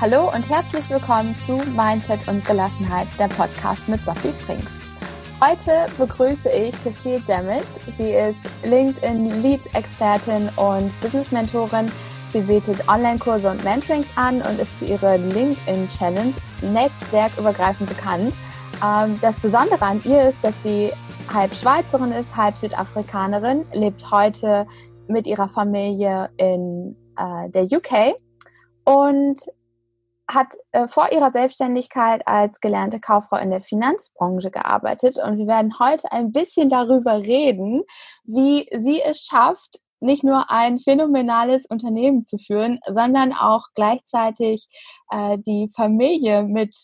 Hallo und herzlich willkommen zu Mindset und Gelassenheit, der Podcast mit Sophie Frings. Heute begrüße ich Cecile Jammet. Sie ist LinkedIn Leads-Expertin und Business-Mentorin. Sie bietet Online-Kurse und Mentorings an und ist für ihre LinkedIn-Challenge netzwerkübergreifend bekannt. Ähm, das Besondere an ihr ist, dass sie halb Schweizerin ist, halb Südafrikanerin, lebt heute mit ihrer Familie in äh, der UK und hat äh, vor ihrer Selbstständigkeit als gelernte Kauffrau in der Finanzbranche gearbeitet und wir werden heute ein bisschen darüber reden, wie sie es schafft, nicht nur ein phänomenales Unternehmen zu führen, sondern auch gleichzeitig äh, die Familie mit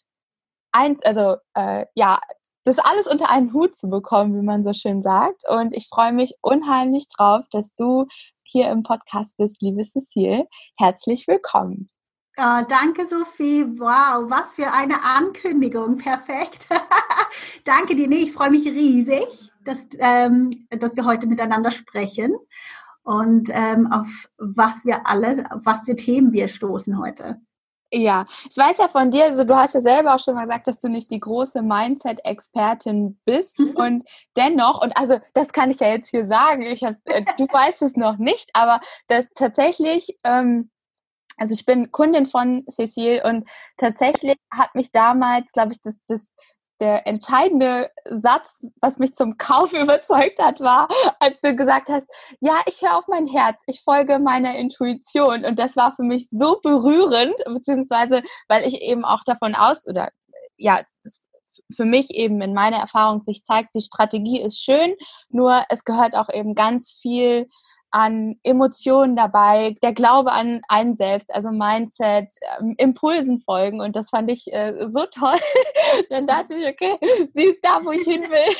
eins, also äh, ja, das alles unter einen Hut zu bekommen, wie man so schön sagt. Und ich freue mich unheimlich drauf, dass du hier im Podcast bist, liebe Cecile. Herzlich willkommen. Oh, danke, Sophie. Wow, was für eine Ankündigung. Perfekt. danke dir. Ich freue mich riesig, dass, ähm, dass wir heute miteinander sprechen und ähm, auf was wir alle, auf was für Themen wir stoßen heute. Ja, ich weiß ja von dir, also du hast ja selber auch schon mal gesagt, dass du nicht die große Mindset-Expertin bist mhm. und dennoch, und also das kann ich ja jetzt hier sagen, ich has, äh, du weißt es noch nicht, aber dass tatsächlich ähm, also ich bin Kundin von Cecile und tatsächlich hat mich damals, glaube ich, das, das der entscheidende Satz, was mich zum Kauf überzeugt hat, war, als du gesagt hast, ja, ich höre auf mein Herz, ich folge meiner Intuition. Und das war für mich so berührend, beziehungsweise weil ich eben auch davon aus, oder ja, für mich eben in meiner Erfahrung sich zeigt, die Strategie ist schön, nur es gehört auch eben ganz viel an Emotionen dabei, der Glaube an einen selbst, also Mindset, ähm, Impulsen folgen und das fand ich äh, so toll. Dann dachte ich, okay, sie ist da, wo ich hin will.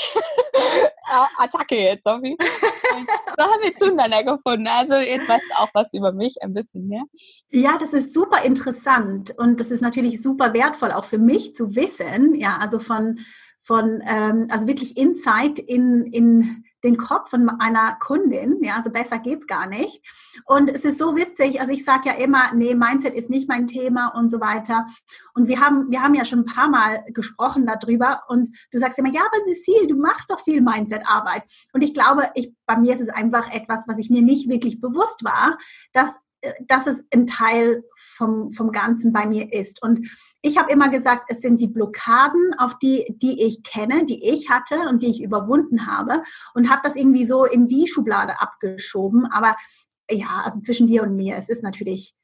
Attacke jetzt, Sophie. So haben wir zueinander gefunden. Also jetzt weißt du auch was über mich ein bisschen mehr. Ja, das ist super interessant und das ist natürlich super wertvoll auch für mich zu wissen. Ja, also von von ähm, also wirklich Insight in in den Kopf von einer Kundin. Ja, also besser geht's gar nicht. Und es ist so witzig. Also ich sage ja immer, nee, Mindset ist nicht mein Thema und so weiter. Und wir haben, wir haben ja schon ein paar Mal gesprochen darüber. Und du sagst immer, ja, aber Cecile, du machst doch viel Mindset-Arbeit. Und ich glaube, ich, bei mir ist es einfach etwas, was ich mir nicht wirklich bewusst war, dass dass es ein Teil vom, vom Ganzen bei mir ist. Und ich habe immer gesagt, es sind die Blockaden, auf die, die ich kenne, die ich hatte und die ich überwunden habe und habe das irgendwie so in die Schublade abgeschoben. Aber ja, also zwischen dir und mir, es ist natürlich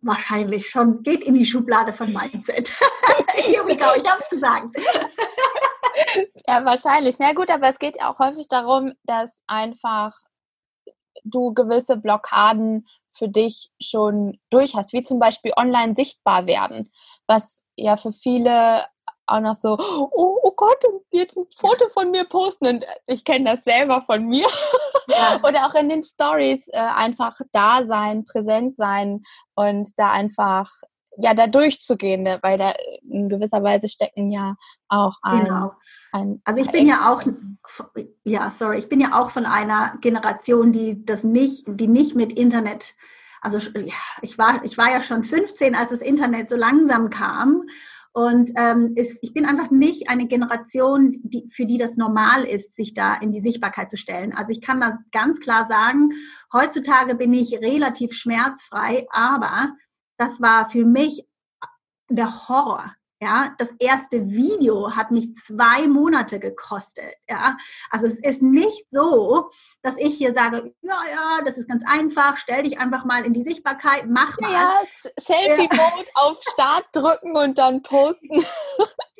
wahrscheinlich schon, geht in die Schublade von Mindset. Here we go, ich habe es gesagt. ja, wahrscheinlich. Na gut, aber es geht auch häufig darum, dass einfach du gewisse Blockaden für dich schon durch hast, wie zum Beispiel online sichtbar werden, was ja für viele auch noch so, oh, oh Gott, jetzt ein Foto von mir posten und ich kenne das selber von mir. Ja. Oder auch in den Stories äh, einfach da sein, präsent sein und da einfach ja da durchzugehen, ne, weil da in gewisser Weise stecken ja auch ein, genau. ein also ich bin ja auch ja sorry ich bin ja auch von einer Generation die das nicht die nicht mit Internet also ich war ich war ja schon 15 als das Internet so langsam kam und ähm, ist, ich bin einfach nicht eine Generation, die, für die das normal ist, sich da in die Sichtbarkeit zu stellen. Also ich kann das ganz klar sagen, heutzutage bin ich relativ schmerzfrei, aber das war für mich der Horror. Ja, das erste Video hat mich zwei Monate gekostet. Ja, also es ist nicht so, dass ich hier sage, ja, ja, das ist ganz einfach, stell dich einfach mal in die Sichtbarkeit, mach mal. Ja, Selfie-Mode auf Start drücken und dann posten.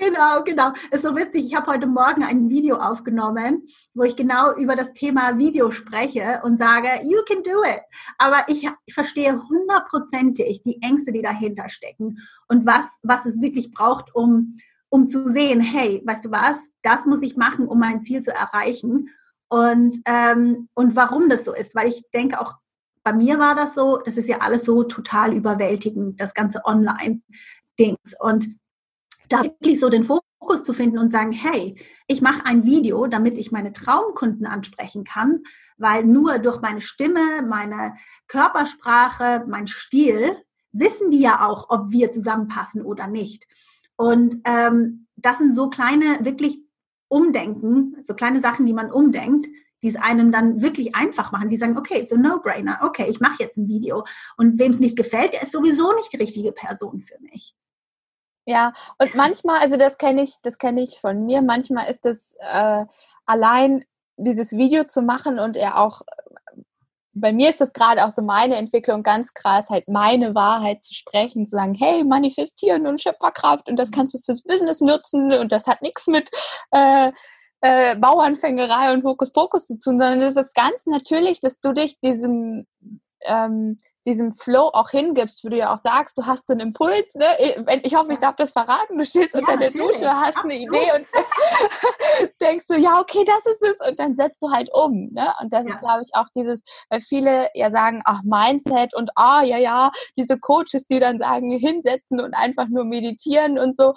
Genau, genau. Ist so witzig. Ich habe heute Morgen ein Video aufgenommen, wo ich genau über das Thema Video spreche und sage, you can do it. Aber ich, ich verstehe hundertprozentig die Ängste, die dahinter stecken und was, was es wirklich braucht, um, um zu sehen, hey, weißt du was, das muss ich machen, um mein Ziel zu erreichen. Und, ähm, und warum das so ist, weil ich denke auch, bei mir war das so, das ist ja alles so total überwältigend, das ganze Online-Dings. Und da wirklich so den Fokus zu finden und sagen, hey, ich mache ein Video, damit ich meine Traumkunden ansprechen kann, weil nur durch meine Stimme, meine Körpersprache, mein Stil wissen die ja auch, ob wir zusammenpassen oder nicht. Und ähm, das sind so kleine, wirklich Umdenken, so kleine Sachen, die man umdenkt, die es einem dann wirklich einfach machen, die sagen, okay, it's a no-brainer, okay, ich mache jetzt ein Video. Und wem es nicht gefällt, der ist sowieso nicht die richtige Person für mich. Ja, und manchmal, also das kenne ich, das kenne ich von mir, manchmal ist es äh, allein dieses Video zu machen und er auch bei mir ist das gerade auch so meine Entwicklung ganz krass, halt meine Wahrheit zu sprechen, zu sagen, hey, manifestieren und Schöpferkraft und das kannst du fürs Business nutzen und das hat nichts mit äh, äh, Bauernfängerei und Hokuspokus zu tun, sondern es ist ganz natürlich, dass du dich diesem ähm, diesem Flow auch hingibst, wo du ja auch sagst, du hast so einen Impuls, ne? Ich hoffe, ich darf das verraten. Du stehst ja, unter der Dusche, hast Absolut. eine Idee und denkst so, ja, okay, das ist es. Und dann setzt du halt um. Ne? Und das ja. ist, glaube ich, auch dieses, weil viele ja sagen, ach, Mindset und ah, ja, ja, diese Coaches, die dann sagen, hinsetzen und einfach nur meditieren und so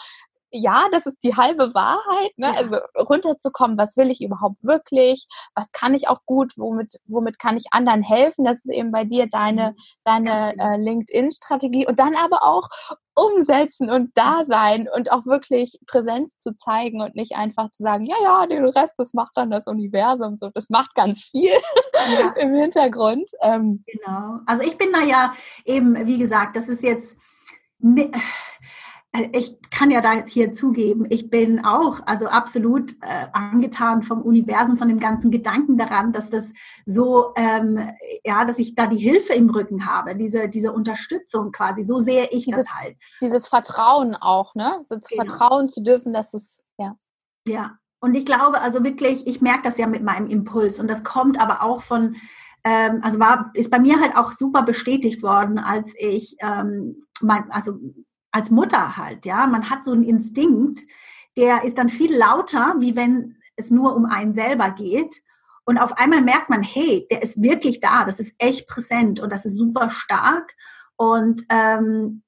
ja, das ist die halbe Wahrheit, ne? Ja. also runterzukommen, was will ich überhaupt wirklich, was kann ich auch gut, womit, womit kann ich anderen helfen, das ist eben bei dir deine, mhm. deine genau. äh, LinkedIn-Strategie und dann aber auch umsetzen und da sein und auch wirklich Präsenz zu zeigen und nicht einfach zu sagen, ja, ja, den Rest, das macht dann das Universum so, das macht ganz viel ja. im Hintergrund. Ähm, genau, also ich bin da ja eben, wie gesagt, das ist jetzt ich kann ja da hier zugeben, ich bin auch also absolut äh, angetan vom Universum, von dem ganzen Gedanken daran, dass das so, ähm, ja, dass ich da die Hilfe im Rücken habe, diese, diese Unterstützung quasi. So sehe ich dieses, das halt. Dieses Vertrauen auch, ne? So zu genau. vertrauen zu dürfen, dass es, ja. Ja, und ich glaube also wirklich, ich merke das ja mit meinem Impuls und das kommt aber auch von, ähm, also war, ist bei mir halt auch super bestätigt worden, als ich, ähm, mein, also als Mutter halt, ja. Man hat so einen Instinkt, der ist dann viel lauter, wie wenn es nur um einen selber geht. Und auf einmal merkt man, hey, der ist wirklich da, das ist echt präsent und das ist super stark. Und ähm,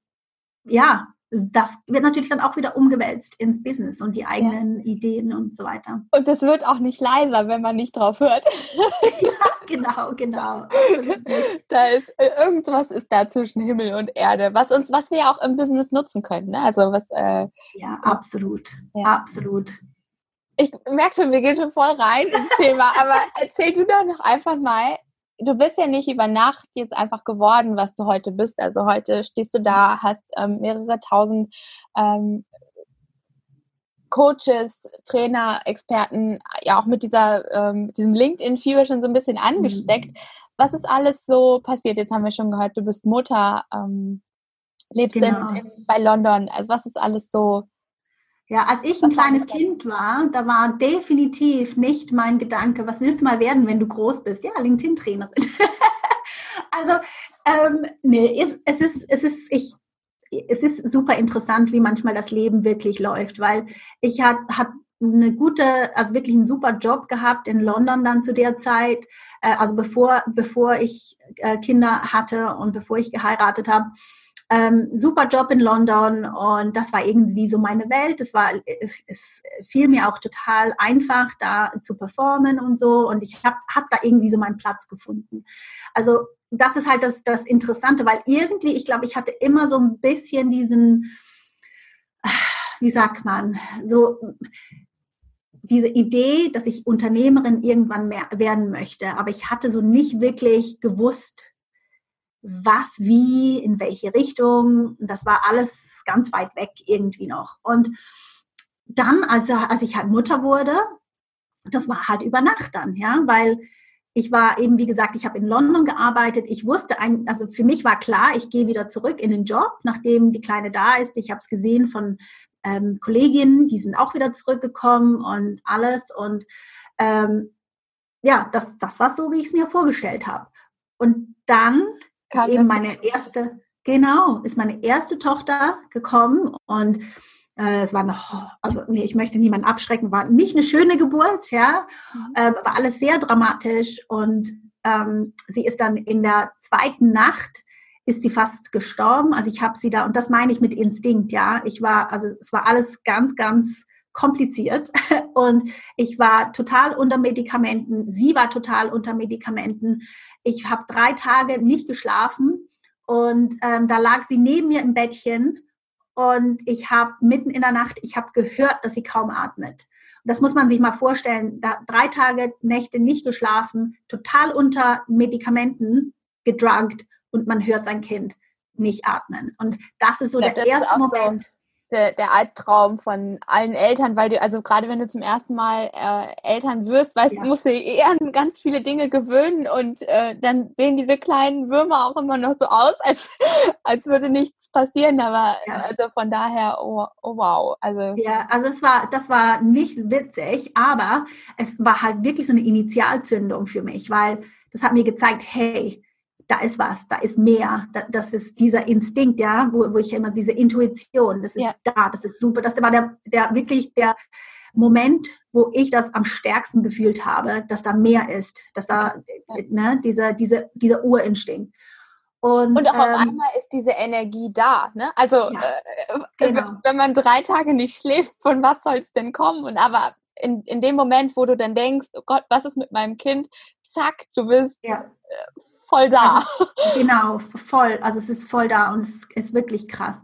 ja, das wird natürlich dann auch wieder umgewälzt ins Business und die eigenen ja. Ideen und so weiter. Und es wird auch nicht leiser, wenn man nicht drauf hört. ja, genau, genau. da ist äh, irgendwas ist da zwischen Himmel und Erde, was uns, was wir auch im Business nutzen können. Ne? Also was. Äh, ja, absolut, ja. absolut. Ich merke schon, wir gehen schon voll rein ins Thema, aber erzähl du doch noch einfach mal, du bist ja nicht über Nacht jetzt einfach geworden, was du heute bist. Also heute stehst du da, hast ähm, mehrere tausend ähm, Coaches, Trainer, Experten, ja auch mit dieser ähm, diesem LinkedIn-Fieber schon so ein bisschen angesteckt. Mhm. Was ist alles so passiert? Jetzt haben wir schon gehört, du bist Mutter, ähm, lebst genau. in, in, bei London. Also was ist alles so ja, als ich ein kleines Kind war, da war definitiv nicht mein Gedanke, was willst du mal werden, wenn du groß bist? Ja, LinkedIn-Trainerin. also, ähm, nee, es, es, ist, es ist, ich, es ist super interessant, wie manchmal das Leben wirklich läuft, weil ich hat, hat eine gute, also wirklich einen super Job gehabt in London dann zu der Zeit, äh, also bevor, bevor ich äh, Kinder hatte und bevor ich geheiratet habe ähm, super Job in London und das war irgendwie so meine Welt. Es war, es, es fiel mir auch total einfach, da zu performen und so. Und ich habe hab da irgendwie so meinen Platz gefunden. Also das ist halt das, das Interessante, weil irgendwie, ich glaube, ich hatte immer so ein bisschen diesen, wie sagt man, so diese Idee, dass ich Unternehmerin irgendwann mehr werden möchte, aber ich hatte so nicht wirklich gewusst, was, wie, in welche Richtung. Das war alles ganz weit weg irgendwie noch. Und dann, als, als ich halt Mutter wurde, das war halt über Nacht dann, ja, weil ich war eben, wie gesagt, ich habe in London gearbeitet. Ich wusste, ein, also für mich war klar, ich gehe wieder zurück in den Job, nachdem die Kleine da ist. Ich habe es gesehen von ähm, Kolleginnen, die sind auch wieder zurückgekommen und alles. Und ähm, ja, das, das war so, wie ich es mir vorgestellt habe. Und dann Kam eben meine erste, genau, ist meine erste Tochter gekommen und es war noch, also nee, ich möchte niemanden abschrecken, war nicht eine schöne Geburt, ja, mhm. ähm, war alles sehr dramatisch und ähm, sie ist dann in der zweiten Nacht ist sie fast gestorben. Also ich habe sie da, und das meine ich mit Instinkt, ja. Ich war, also es war alles ganz, ganz kompliziert und ich war total unter Medikamenten. Sie war total unter Medikamenten. Ich habe drei Tage nicht geschlafen Und ähm, da lag sie neben mir im Bettchen und ich habe mitten in der Nacht, ich habe gehört, dass sie kaum atmet. Und das muss man sich mal vorstellen. Da drei Tage, Nächte nicht geschlafen, total unter Medikamenten gedruggt und man hört sein Kind nicht atmen. Und das ist so ja, der erste Moment. So der, der Albtraum von allen Eltern, weil du, also gerade wenn du zum ersten Mal äh, Eltern wirst, weißt, ja. musst du eher an ganz viele Dinge gewöhnen und äh, dann sehen diese kleinen Würmer auch immer noch so aus, als, als würde nichts passieren. Aber ja. also von daher, oh, oh wow. Also ja, also es war, das war nicht witzig, aber es war halt wirklich so eine Initialzündung für mich, weil das hat mir gezeigt, hey, da ist was, da ist mehr. das ist dieser Instinkt, ja, wo, wo ich immer diese Intuition, das ist ja. da, das ist super. Das war der, der wirklich der Moment, wo ich das am stärksten gefühlt habe, dass da mehr ist, dass da ja. ne, dieser, diese, dieser Urinstinkt. Und, und auch ähm, auf einmal ist diese Energie da. Ne? Also ja, äh, genau. wenn man drei Tage nicht schläft, von was soll es denn kommen? Und aber in, in dem Moment, wo du dann denkst, oh Gott, was ist mit meinem Kind? Zack, du bist ja. Äh, voll da. Also, genau, voll. Also es ist voll da und es ist wirklich krass.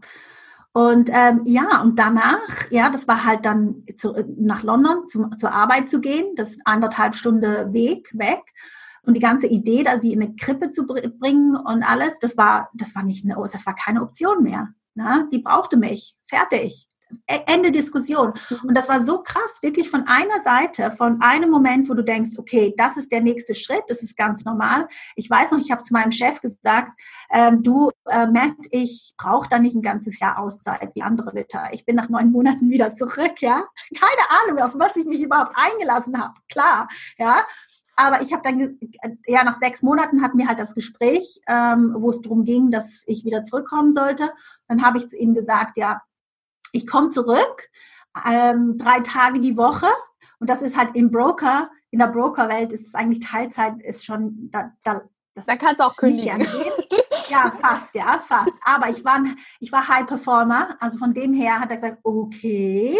Und ähm, ja, und danach, ja, das war halt dann zu, nach London zum, zur Arbeit zu gehen, das ist anderthalb Stunden Weg weg. Und die ganze Idee, da sie in eine Krippe zu bringen und alles, das war, das war nicht eine, das war keine Option mehr. Na, die brauchte mich. Fertig. E-, Ende Diskussion. Mhm. Und das war so krass, wirklich von einer Seite, von einem Moment, wo du denkst, okay, das ist der nächste Schritt, das ist ganz normal. Ich weiß noch, ich habe zu meinem Chef gesagt, ähm, du äh, merkst, ich brauche da nicht ein ganzes Jahr Auszeit wie andere Mütter. Ich bin nach neun Monaten wieder zurück, ja. Keine Ahnung, auf was ich mich überhaupt eingelassen habe. Klar, ja. Aber ich habe dann, ja, nach sechs Monaten hatten wir halt das Gespräch, ähm, wo es darum ging, dass ich wieder zurückkommen sollte. Dann habe ich zu ihm gesagt, ja, ich komme zurück, ähm, drei Tage die Woche. Und das ist halt im Broker, in der Brokerwelt ist es eigentlich Teilzeit, ist schon, da, da, das da kannst du auch kündigen. Ja, fast, ja, fast. Aber ich war, ich war High Performer, also von dem her hat er gesagt, okay.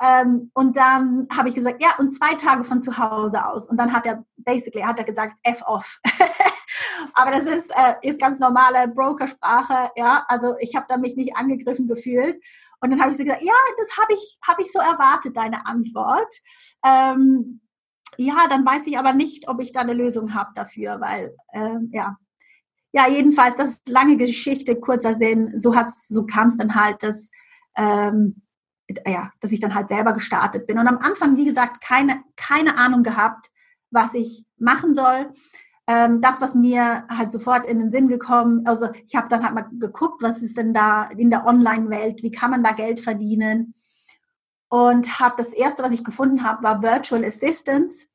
Ähm, und dann habe ich gesagt, ja, und zwei Tage von zu Hause aus. Und dann hat er, basically, hat er gesagt, F off. Aber das ist, äh, ist ganz normale Brokersprache, ja. Also ich habe da mich nicht angegriffen gefühlt. Und dann habe ich so gesagt, ja, das habe ich, hab ich so erwartet, deine Antwort. Ähm, ja, dann weiß ich aber nicht, ob ich da eine Lösung habe dafür, weil, ähm, ja. Ja, jedenfalls, das ist lange Geschichte, kurzer Sinn. So, hat's, so kam es dann halt, dass, ähm, ja, dass ich dann halt selber gestartet bin. Und am Anfang, wie gesagt, keine, keine Ahnung gehabt, was ich machen soll ähm, das, was mir halt sofort in den Sinn gekommen, also ich habe dann halt mal geguckt, was ist denn da in der Online-Welt, wie kann man da Geld verdienen und habe das erste, was ich gefunden habe, war Virtual Assistance.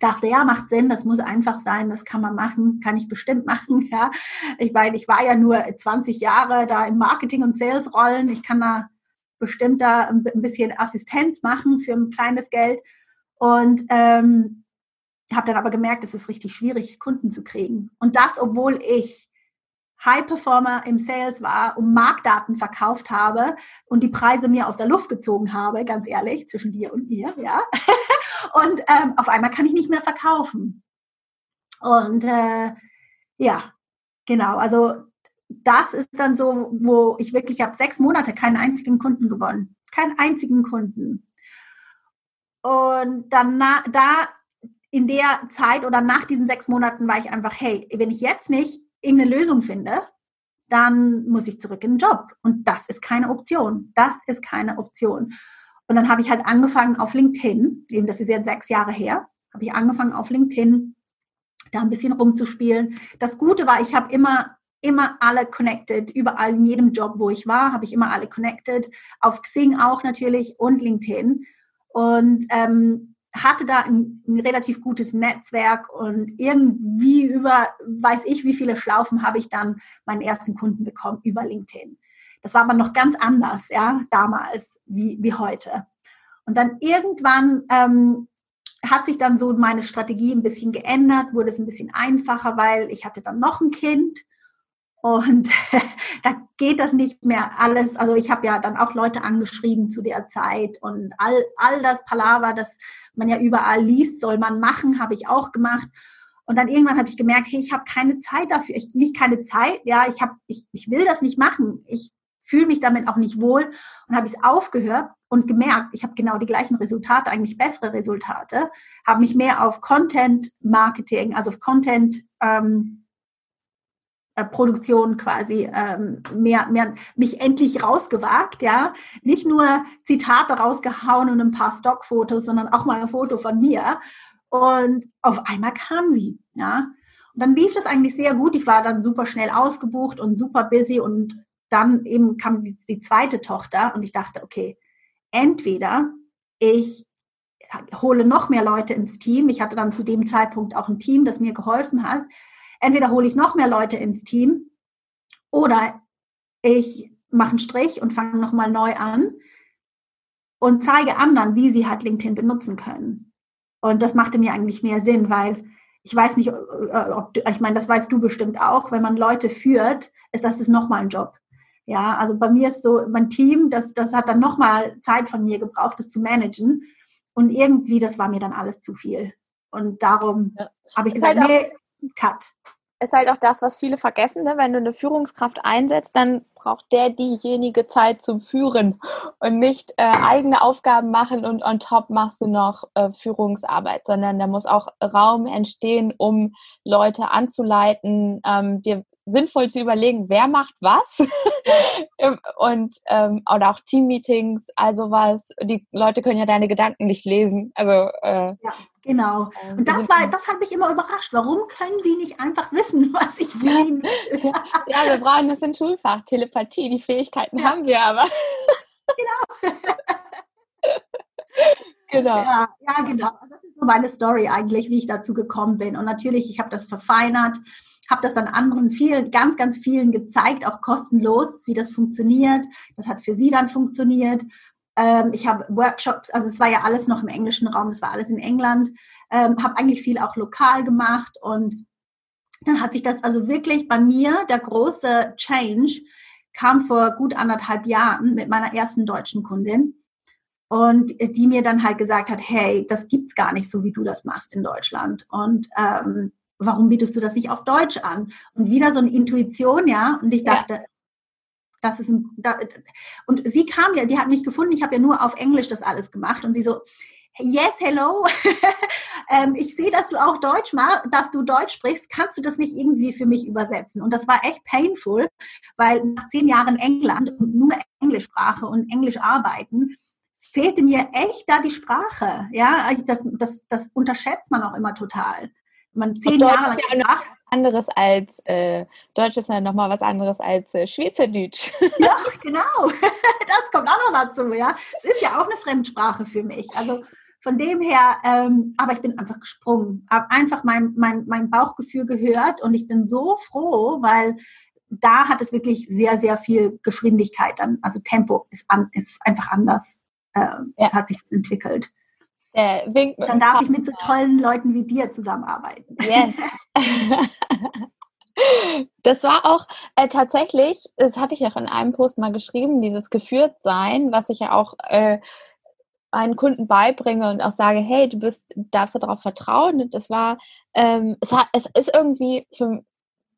Dachte, ja, macht Sinn, das muss einfach sein, das kann man machen, kann ich bestimmt machen. Ja, ich meine, ich war ja nur 20 Jahre da im Marketing und Sales Rollen, ich kann da bestimmt da ein bisschen Assistenz machen für ein kleines Geld und ähm, habe dann aber gemerkt, es ist richtig schwierig, Kunden zu kriegen. Und das, obwohl ich High Performer im Sales war und Marktdaten verkauft habe und die Preise mir aus der Luft gezogen habe, ganz ehrlich, zwischen dir und mir, ja. und ähm, auf einmal kann ich nicht mehr verkaufen. Und äh, ja, genau, also das ist dann so, wo ich wirklich habe sechs Monate keinen einzigen Kunden gewonnen. Keinen einzigen Kunden. Und dann da in der Zeit oder nach diesen sechs Monaten war ich einfach, hey, wenn ich jetzt nicht irgendeine Lösung finde, dann muss ich zurück in den Job. Und das ist keine Option. Das ist keine Option. Und dann habe ich halt angefangen auf LinkedIn, eben das ist jetzt sechs Jahre her, habe ich angefangen auf LinkedIn da ein bisschen rumzuspielen. Das Gute war, ich habe immer immer alle connected, überall in jedem Job, wo ich war, habe ich immer alle connected, auf Xing auch natürlich und LinkedIn. Und ähm, hatte da ein, ein, relativ gutes Netzwerk und irgendwie über, weiß ich, wie viele Schlaufen habe ich dann meinen ersten Kunden bekommen über LinkedIn. Das war aber noch ganz anders, ja, damals wie, wie heute. Und dann irgendwann ähm, hat sich dann so meine Strategie ein bisschen geändert, wurde es ein bisschen einfacher, weil ich hatte dann noch ein Kind und da geht das nicht mehr alles. Also ich habe ja dann auch Leute angeschrieben zu der Zeit und all, all das Palaver, das man ja überall liest, soll man machen, habe ich auch gemacht. Und dann irgendwann habe ich gemerkt, hey, ich habe keine Zeit dafür. Ich nicht keine Zeit, ja, ich habe, ich, ich will das nicht machen. Ich fühle mich damit auch nicht wohl und habe es aufgehört und gemerkt, ich habe genau die gleichen Resultate, eigentlich bessere Resultate, habe mich mehr auf Content Marketing, also auf Content ähm, äh, Produktion quasi ähm, mehr, mehr mich endlich rausgewagt, ja, nicht nur Zitate rausgehauen und ein paar Stockfotos, sondern auch mal ein Foto von mir und auf einmal kam sie, ja. Und dann lief das eigentlich sehr gut. Ich war dann super schnell ausgebucht und super busy und dann eben kam die, die zweite Tochter und ich dachte, okay, entweder ich hole noch mehr Leute ins Team. Ich hatte dann zu dem Zeitpunkt auch ein Team, das mir geholfen hat. Entweder hole ich noch mehr Leute ins Team oder ich mache einen Strich und fange nochmal neu an und zeige anderen, wie sie halt LinkedIn benutzen können. Und das machte mir eigentlich mehr Sinn, weil ich weiß nicht, äh, ob, ich meine, das weißt du bestimmt auch, wenn man Leute führt, ist das ist nochmal ein Job. Ja, also bei mir ist so, mein Team, das, das hat dann nochmal Zeit von mir gebraucht, das zu managen. Und irgendwie, das war mir dann alles zu viel. Und darum ja. habe ich gesagt, halt nee, cut. Ist halt auch das, was viele vergessen, ne? wenn du eine Führungskraft einsetzt, dann braucht der diejenige Zeit zum Führen und nicht äh, eigene Aufgaben machen und on top machst du noch äh, Führungsarbeit, sondern da muss auch Raum entstehen, um Leute anzuleiten, ähm, dir sinnvoll zu überlegen, wer macht was und ähm, oder auch Teammeetings, also was. Die Leute können ja deine Gedanken nicht lesen. Also äh, ja, genau. Ähm, und das war, das hat mich immer überrascht. Warum können sie nicht einfach wissen, was ich will? ja, wir brauchen das in Schulfach, Telepathie. Die Fähigkeiten ja. haben wir aber. genau. genau. Ja, ja, genau. Das ist so meine Story eigentlich, wie ich dazu gekommen bin. Und natürlich, ich habe das verfeinert habe das dann anderen vielen, ganz, ganz vielen gezeigt, auch kostenlos, wie das funktioniert. Das hat für sie dann funktioniert. Ähm, ich habe Workshops, also es war ja alles noch im englischen Raum, das war alles in England. Ähm, habe eigentlich viel auch lokal gemacht und dann hat sich das also wirklich bei mir, der große Change kam vor gut anderthalb Jahren mit meiner ersten deutschen Kundin und die mir dann halt gesagt hat, hey, das gibt's gar nicht so, wie du das machst in Deutschland. Und ähm, warum bietest du das nicht auf Deutsch an? Und wieder so eine Intuition, ja. Und ich dachte, ja. Das ist ein, da, und sie kam ja, die hat mich gefunden, ich habe ja nur auf Englisch das alles gemacht und sie so, yes, hello, ähm, ich sehe, dass du auch Deutsch machst, dass du Deutsch sprichst, kannst du das nicht irgendwie für mich übersetzen? Und das war echt painful, weil nach zehn Jahren England und nur Englischsprache und Englisch arbeiten, fehlte mir echt da die Sprache. Ja, das, das, das unterschätzt man auch immer total man zehn Jahre lang ja. Anderes als äh, Deutsch ist ja nochmal was anderes als äh, Schweizerdeutsch. Ja, genau. Das kommt auch noch dazu, ja. Es ist ja auch eine Fremdsprache für mich. Also von dem her, ähm, aber ich bin einfach gesprungen, habe einfach mein, mein, mein Bauchgefühl gehört und ich bin so froh, weil da hat es wirklich sehr, sehr viel Geschwindigkeit dann, also Tempo ist, an, ist einfach anders, äh, ja. hat sich das entwickelt. Der winkt Dann darf Partner. ich mit so tollen Leuten wie dir zusammenarbeiten. Yes. das war auch äh, tatsächlich, das hatte ich auch in einem Post mal geschrieben, dieses Geführtsein, was ich ja auch äh, einen Kunden beibringe und auch sage, hey, du bist, darfst darauf vertrauen. Und das war, ähm, es, hat, es ist irgendwie für,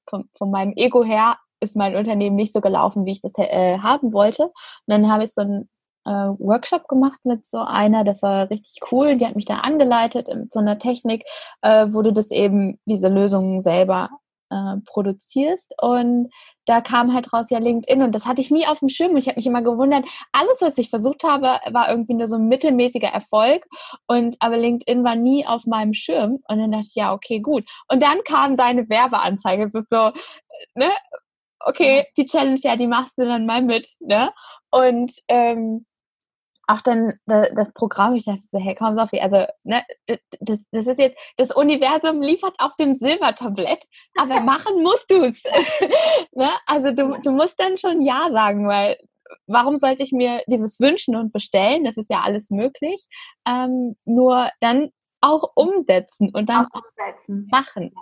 von, von meinem Ego her ist mein Unternehmen nicht so gelaufen, wie ich das äh, haben wollte. Und dann habe ich so ein äh, Workshop gemacht mit so einer, das war richtig cool. Die hat mich da angeleitet mit so einer Technik, äh, wo du das eben, diese Lösungen selber äh, produzierst. Und da kam halt raus ja LinkedIn und das hatte ich nie auf dem Schirm. Ich habe mich immer gewundert, alles, was ich versucht habe, war irgendwie nur so ein mittelmäßiger Erfolg. Und aber LinkedIn war nie auf meinem Schirm. Und dann dachte ich, ja, okay, gut. Und dann kam deine Werbeanzeige. Es ist so, ne? Okay, die Challenge, ja, die machst du dann mal mit, ne? Und ähm, auch dann das Programm, ich dachte so, hey, komm Sophie, also ne, das, das ist jetzt, das Universum liefert auf dem Silbertablett, aber machen musst du es. ne? Also du, du musst dann schon Ja sagen, weil warum sollte ich mir dieses wünschen und bestellen? Das ist ja alles möglich. Ähm, nur dann auch umsetzen und dann auch umsetzen. machen.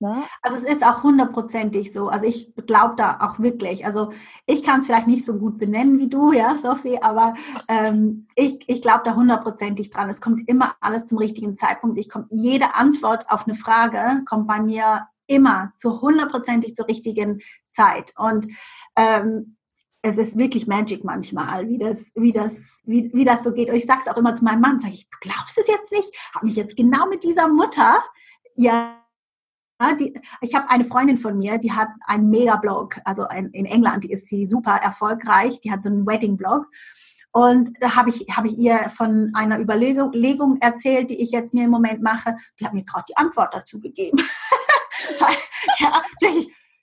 Ne? Also es ist auch hundertprozentig so. Also ich glaube da auch wirklich. Also ich kann es vielleicht nicht so gut benennen wie du, ja, Sophie, aber ähm, ich, ich glaube da hundertprozentig dran. Es kommt immer alles zum richtigen Zeitpunkt. Ich komme, jede Antwort auf eine Frage kommt bei mir immer zu hundertprozentig zur richtigen Zeit. Und ähm, es ist wirklich Magic manchmal, wie das, wie das, wie, wie das so geht. Und ich sage es auch immer zu meinem Mann, sage ich, du glaubst es jetzt nicht? Habe mich jetzt genau mit dieser Mutter ja die, ich habe eine Freundin von mir, die hat einen Mega-Blog, also ein, in England ist sie super erfolgreich, die hat so einen Wedding-Blog. Und da habe ich, hab ich ihr von einer Überlegung erzählt, die ich jetzt mir im Moment mache. Die hat mir gerade die Antwort dazu gegeben. ja,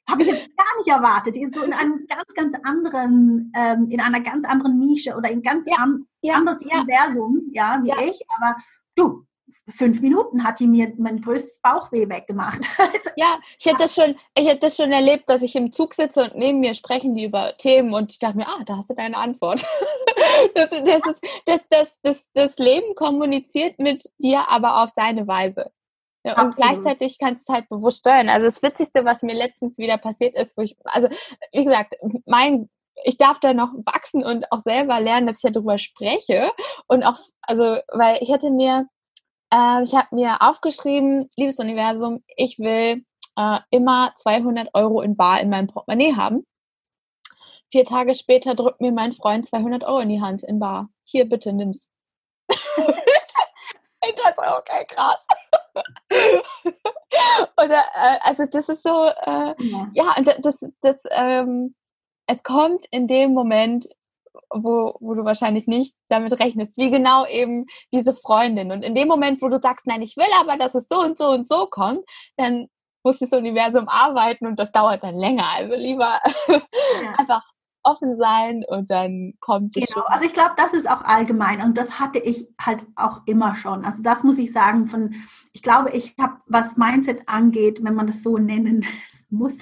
habe ich jetzt gar nicht erwartet. Die ist so in einem ganz, ganz anderen, ähm, in einer ganz anderen Nische oder in ganz ja, an, ja, anderes ja. Universum, ja, wie ich. Aber du, fünf Minuten hat die mir mein größtes Bauchweh weggemacht. ja, ich hätte das schon, ich hätte das schon erlebt, dass ich im Zug sitze und neben mir sprechen die über Themen und ich dachte mir, ah, da hast du deine Antwort. das, das, ist, das, das, das, das Leben kommuniziert mit dir, aber auf seine Weise. Ja, und Absolut. gleichzeitig kannst du es halt bewusst steuern. Also das Witzigste, was mir letztens wieder passiert ist, wo ich, also wie gesagt, mein ich darf da noch wachsen und auch selber lernen, dass ich darüber spreche. Und auch, also, weil ich hätte mir äh, ich habe mir aufgeschrieben, liebes Universum, ich will äh, immer 200 Euro in Bar in meinem Portemonnaie haben. Vier Tage später drückt mir mein Freund 200 Euro in die Hand in Bar. Hier, bitte, nimm's. ich dachte, okay, krass. Oder, äh, also das ist so, äh, ja. ja, und das, das, ähm, es kommt in dem Moment, wo, wo du wahrscheinlich nicht damit rechnest, wie genau eben diese Freundin. Und in dem Moment, wo du sagst, nein, ich will aber, dass es so und so und so kommt, dann muss das Universum arbeiten und das dauert dann länger. Also lieber ja. einfach offen sein und dann kommt es. Genau, schon. also ich glaube, das ist auch allgemein und das hatte ich halt auch immer schon. Also das muss ich sagen von, ich glaube, ich habe, was Mindset angeht, wenn man das so nennen muss.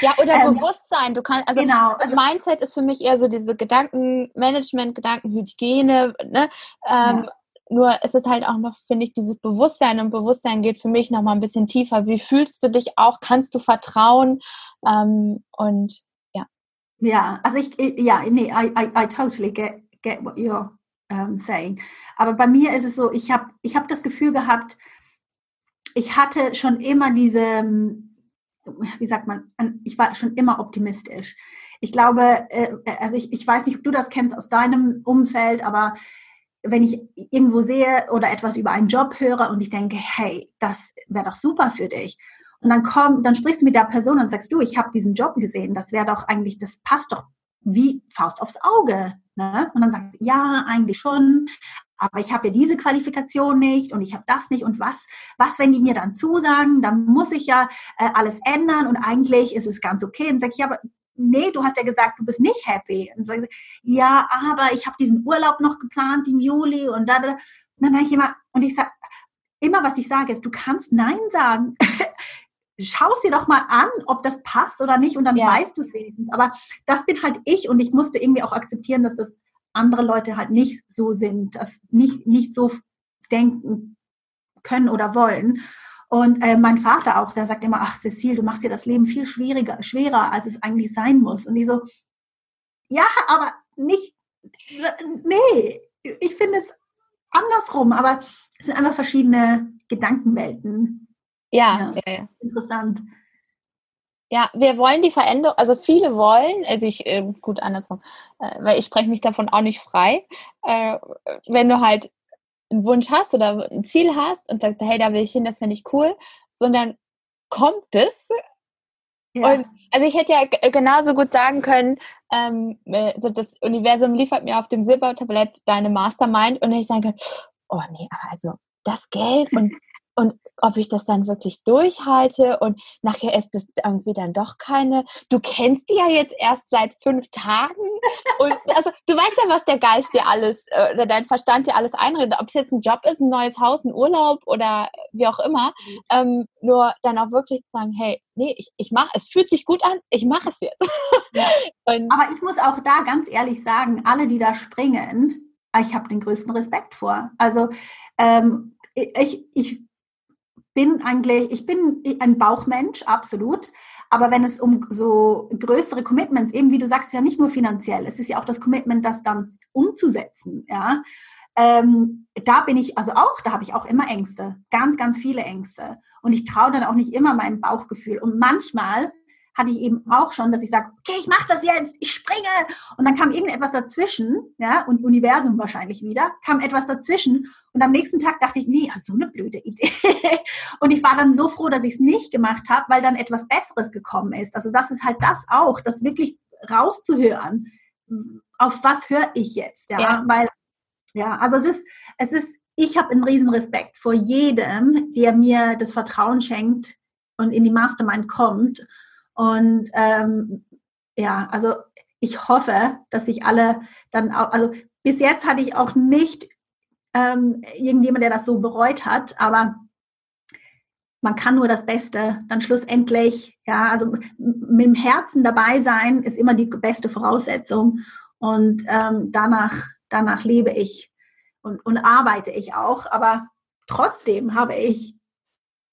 Ja, oder ähm, Bewusstsein. Du kannst, also, genau, also Mindset ist für mich eher so diese Gedankenmanagement, Gedankenhygiene, ne? Ähm, ja. Nur ist es halt auch noch, finde ich, dieses Bewusstsein und Bewusstsein geht für mich noch mal ein bisschen tiefer. Wie fühlst du dich auch? Kannst du vertrauen? Ähm, und ja. Ja, also ich, ja, nee, I, I, I totally get, get what you're um, saying. Aber bei mir ist es so, ich habe ich hab das Gefühl gehabt, ich hatte schon immer diese, wie sagt man, ich war schon immer optimistisch. Ich glaube, äh, also ich, ich weiß nicht, ob du das kennst aus deinem Umfeld, aber wenn ich irgendwo sehe oder etwas über einen Job höre und ich denke, hey, das wäre doch super für dich. Und dann komm, dann sprichst du mit der Person und sagst, du, ich habe diesen Job gesehen, das wäre doch eigentlich, das passt doch wie Faust aufs Auge. Ne? Und dann sagt ja, eigentlich schon, aber ich habe ja diese Qualifikation nicht und ich habe das nicht und was, was, wenn die mir dann zusagen, dann muss ich ja äh, alles ändern und eigentlich ist es ganz okay. Und sage ich, ja, aber nee, du hast ja gesagt, du bist nicht happy. Und sage ich, ja, aber ich habe diesen Urlaub noch geplant im Juli und da, da. Und dann sage ich immer, und ich sage, immer was ich sage ist, du kannst Nein sagen. Schau es dir doch mal an, ob das passt oder nicht und dann ja. weißt du es wenigstens. Aber das bin halt ich und ich musste irgendwie auch akzeptieren, dass das andere Leute halt nicht so sind, das nicht, nicht so denken können oder wollen. Und äh, mein Vater auch, der sagt immer, ach Cecile, du machst dir das Leben viel schwieriger, schwerer, als es eigentlich sein muss. Und ich so, ja, aber nicht, nee, ich finde es andersrum, aber es sind einfach verschiedene Gedankenwelten. Ja, ja, ja. interessant. Ja, wir wollen die Veränderung, also viele wollen, also ich, äh, gut andersrum, äh, weil ich spreche mich davon auch nicht frei. Äh, wenn du halt einen Wunsch hast oder ein Ziel hast und sagst, hey, da will ich hin, das finde ich cool, sondern kommt es. Ja. Und, also ich hätte ja genauso gut sagen können, ähm, so das Universum liefert mir auf dem Silbertablett deine Mastermind und ich sage, oh nee, aber also das Geld und und ob ich das dann wirklich durchhalte und nachher ist das irgendwie dann doch keine. Du kennst die ja jetzt erst seit fünf Tagen und also du weißt ja, was der Geist dir alles äh, oder dein Verstand dir alles einredet, ob es jetzt ein Job ist, ein neues Haus, ein Urlaub oder wie auch immer. Mhm. Ähm, nur dann auch wirklich zu sagen, hey, nee, ich, ich mache, es fühlt sich gut an, ich mache es jetzt. Ja. Aber ich muss auch da ganz ehrlich sagen, alle, die da springen, ich habe den größten Respekt vor. Also ähm, ich, ich bin eigentlich, ich bin ein Bauchmensch, absolut. Aber wenn es um so größere Commitments, eben wie du sagst, ja nicht nur finanziell, es ist ja auch das Commitment, das dann umzusetzen, ja. Ähm, da bin ich, also auch, da habe ich auch immer Ängste, ganz, ganz viele Ängste. Und ich traue dann auch nicht immer meinem Bauchgefühl. Und manchmal hatte ich eben auch schon, dass ich sage, okay, ich mache das jetzt, ich springe. Und dann kam irgendetwas dazwischen, ja, und Universum wahrscheinlich wieder, kam etwas dazwischen. Und am nächsten Tag dachte ich, nee, so eine blöde Idee. und ich war dann so froh, dass ich es nicht gemacht habe, weil dann etwas Besseres gekommen ist. Also das ist halt das auch, das wirklich rauszuhören. Auf was höre ich jetzt? Ja, ja. weil, ja, also es ist, es ist, ich habe einen riesen Respekt vor jedem, der mir das Vertrauen schenkt und in die Mastermind kommt und ähm, ja, also ich hoffe, dass sich alle dann auch, also bis jetzt hatte ich auch nicht ähm, irgendjemand, der das so bereut hat, aber man kann nur das Beste dann schlussendlich, ja, also mit dem Herzen dabei sein ist immer die beste Voraussetzung. Und ähm, danach, danach lebe ich und, und arbeite ich auch, aber trotzdem habe ich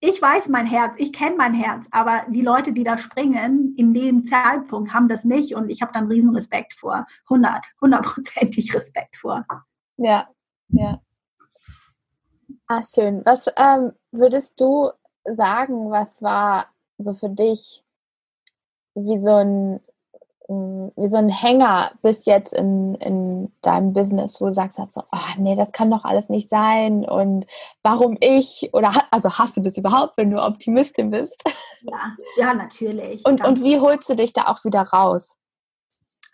ich weiß mein Herz, ich kenne mein Herz, aber die Leute, die da springen, in dem Zeitpunkt haben das nicht und ich habe dann riesen Respekt vor, 100, hundertprozentig Respekt vor. Ja, ja. Ah, schön. Was ähm, würdest du sagen, was war so für dich wie so ein wie so ein Hänger bis jetzt in, in deinem Business, wo du sagst halt so, oh, nee, das kann doch alles nicht sein und warum ich? Oder also hast du das überhaupt, wenn du Optimistin bist? Ja, ja natürlich. Und, und wie holst du dich da auch wieder raus?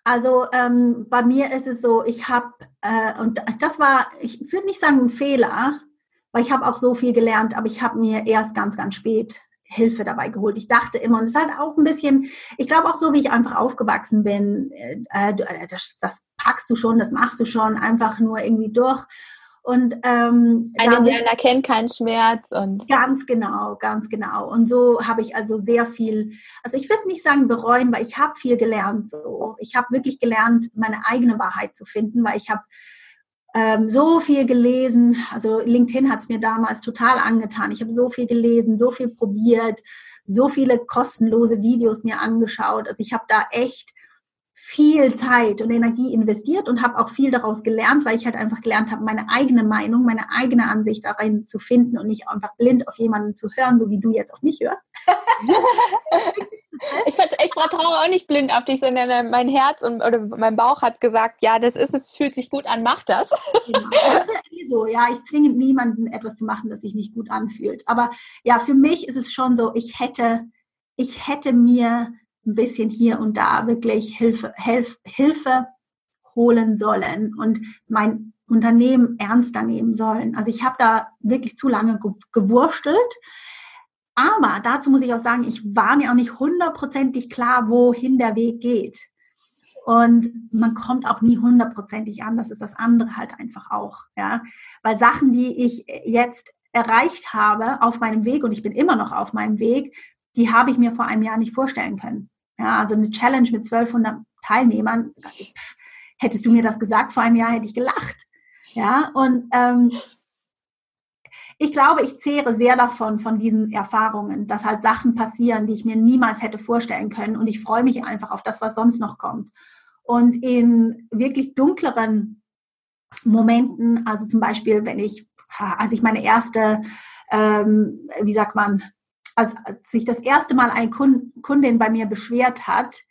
Also ähm, bei mir ist es so, ich habe, äh, und das war, ich würde nicht sagen ein Fehler, weil ich habe auch so viel gelernt, aber ich habe mir erst ganz, ganz spät Hilfe dabei geholt. Ich dachte immer, und es halt auch ein bisschen, ich glaube auch so, wie ich einfach aufgewachsen bin, äh, äh, das, das, packst du schon, das machst du schon, einfach nur irgendwie durch. Und ähm, ein Indianer kennt keinen Schmerz und ganz genau, ganz genau. Und so habe ich also sehr viel, also ich würde nicht sagen bereuen, weil ich habe viel gelernt. So, ich habe wirklich gelernt, meine eigene Wahrheit zu finden, weil ich habe ähm, so viel gelesen. Also LinkedIn hat es mir damals total angetan. Ich habe so viel gelesen, so viel probiert, so viele kostenlose Videos mir angeschaut. Also ich habe da echt viel Zeit und Energie investiert und habe auch viel daraus gelernt, weil ich halt einfach gelernt habe, meine eigene Meinung, meine eigene Ansicht darin zu finden und nicht einfach blind auf jemanden zu hören, so wie du jetzt auf mich hörst. ich, ich vertraue auch nicht blind auf dich, sondern mein Herz und oder mein Bauch hat gesagt, ja, das ist es, fühlt sich gut an, mach das. Genau. Das ist ja eh so, ja, ich zwinge niemanden etwas zu machen, das sich nicht gut anfühlt. Aber ja, für mich ist es schon so, ich hätte, ich hätte mir ein bisschen hier und da wirklich Hilfe, Hilf, Hilfe holen sollen und mein Unternehmen ernster nehmen sollen. Also ich habe da wirklich zu lange gewurstelt. Aber dazu muss ich auch sagen, ich war mir auch nicht hundertprozentig klar, wohin der Weg geht. Und man kommt auch nie hundertprozentig an. Das ist das andere halt einfach auch. Ja? Weil Sachen, die ich jetzt erreicht habe auf meinem Weg, und ich bin immer noch auf meinem Weg, die habe ich mir vor einem Jahr nicht vorstellen können. Ja, also eine Challenge mit 1200 Teilnehmern, pff, hättest du mir das gesagt vor einem Jahr, hätte ich gelacht. Ja, und ähm, ich glaube, ich zehre sehr davon, von diesen Erfahrungen, dass halt Sachen passieren, die ich mir niemals hätte vorstellen können. Und ich freue mich einfach auf das, was sonst noch kommt. Und in wirklich dunkleren Momenten, also zum Beispiel, wenn ich, als ich meine erste, ähm, wie sagt man, als, sich das erste Mal eine Kundin bei mir beschwert hat,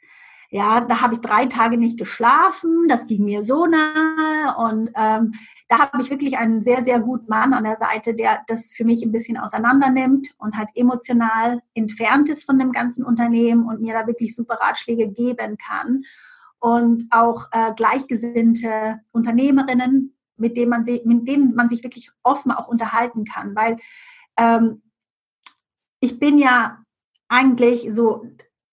ja, da habe ich drei Tage nicht geschlafen, das ging mir so nahe und ähm, da habe ich wirklich einen sehr, sehr guten Mann an der Seite, der das für mich ein bisschen auseinander nimmt und halt emotional entfernt ist von dem ganzen Unternehmen und mir da wirklich super Ratschläge geben kann. Und auch äh, gleichgesinnte Unternehmerinnen, mit denen, man sich, mit denen man sich wirklich offen auch unterhalten kann, weil ähm, ich bin ja eigentlich so,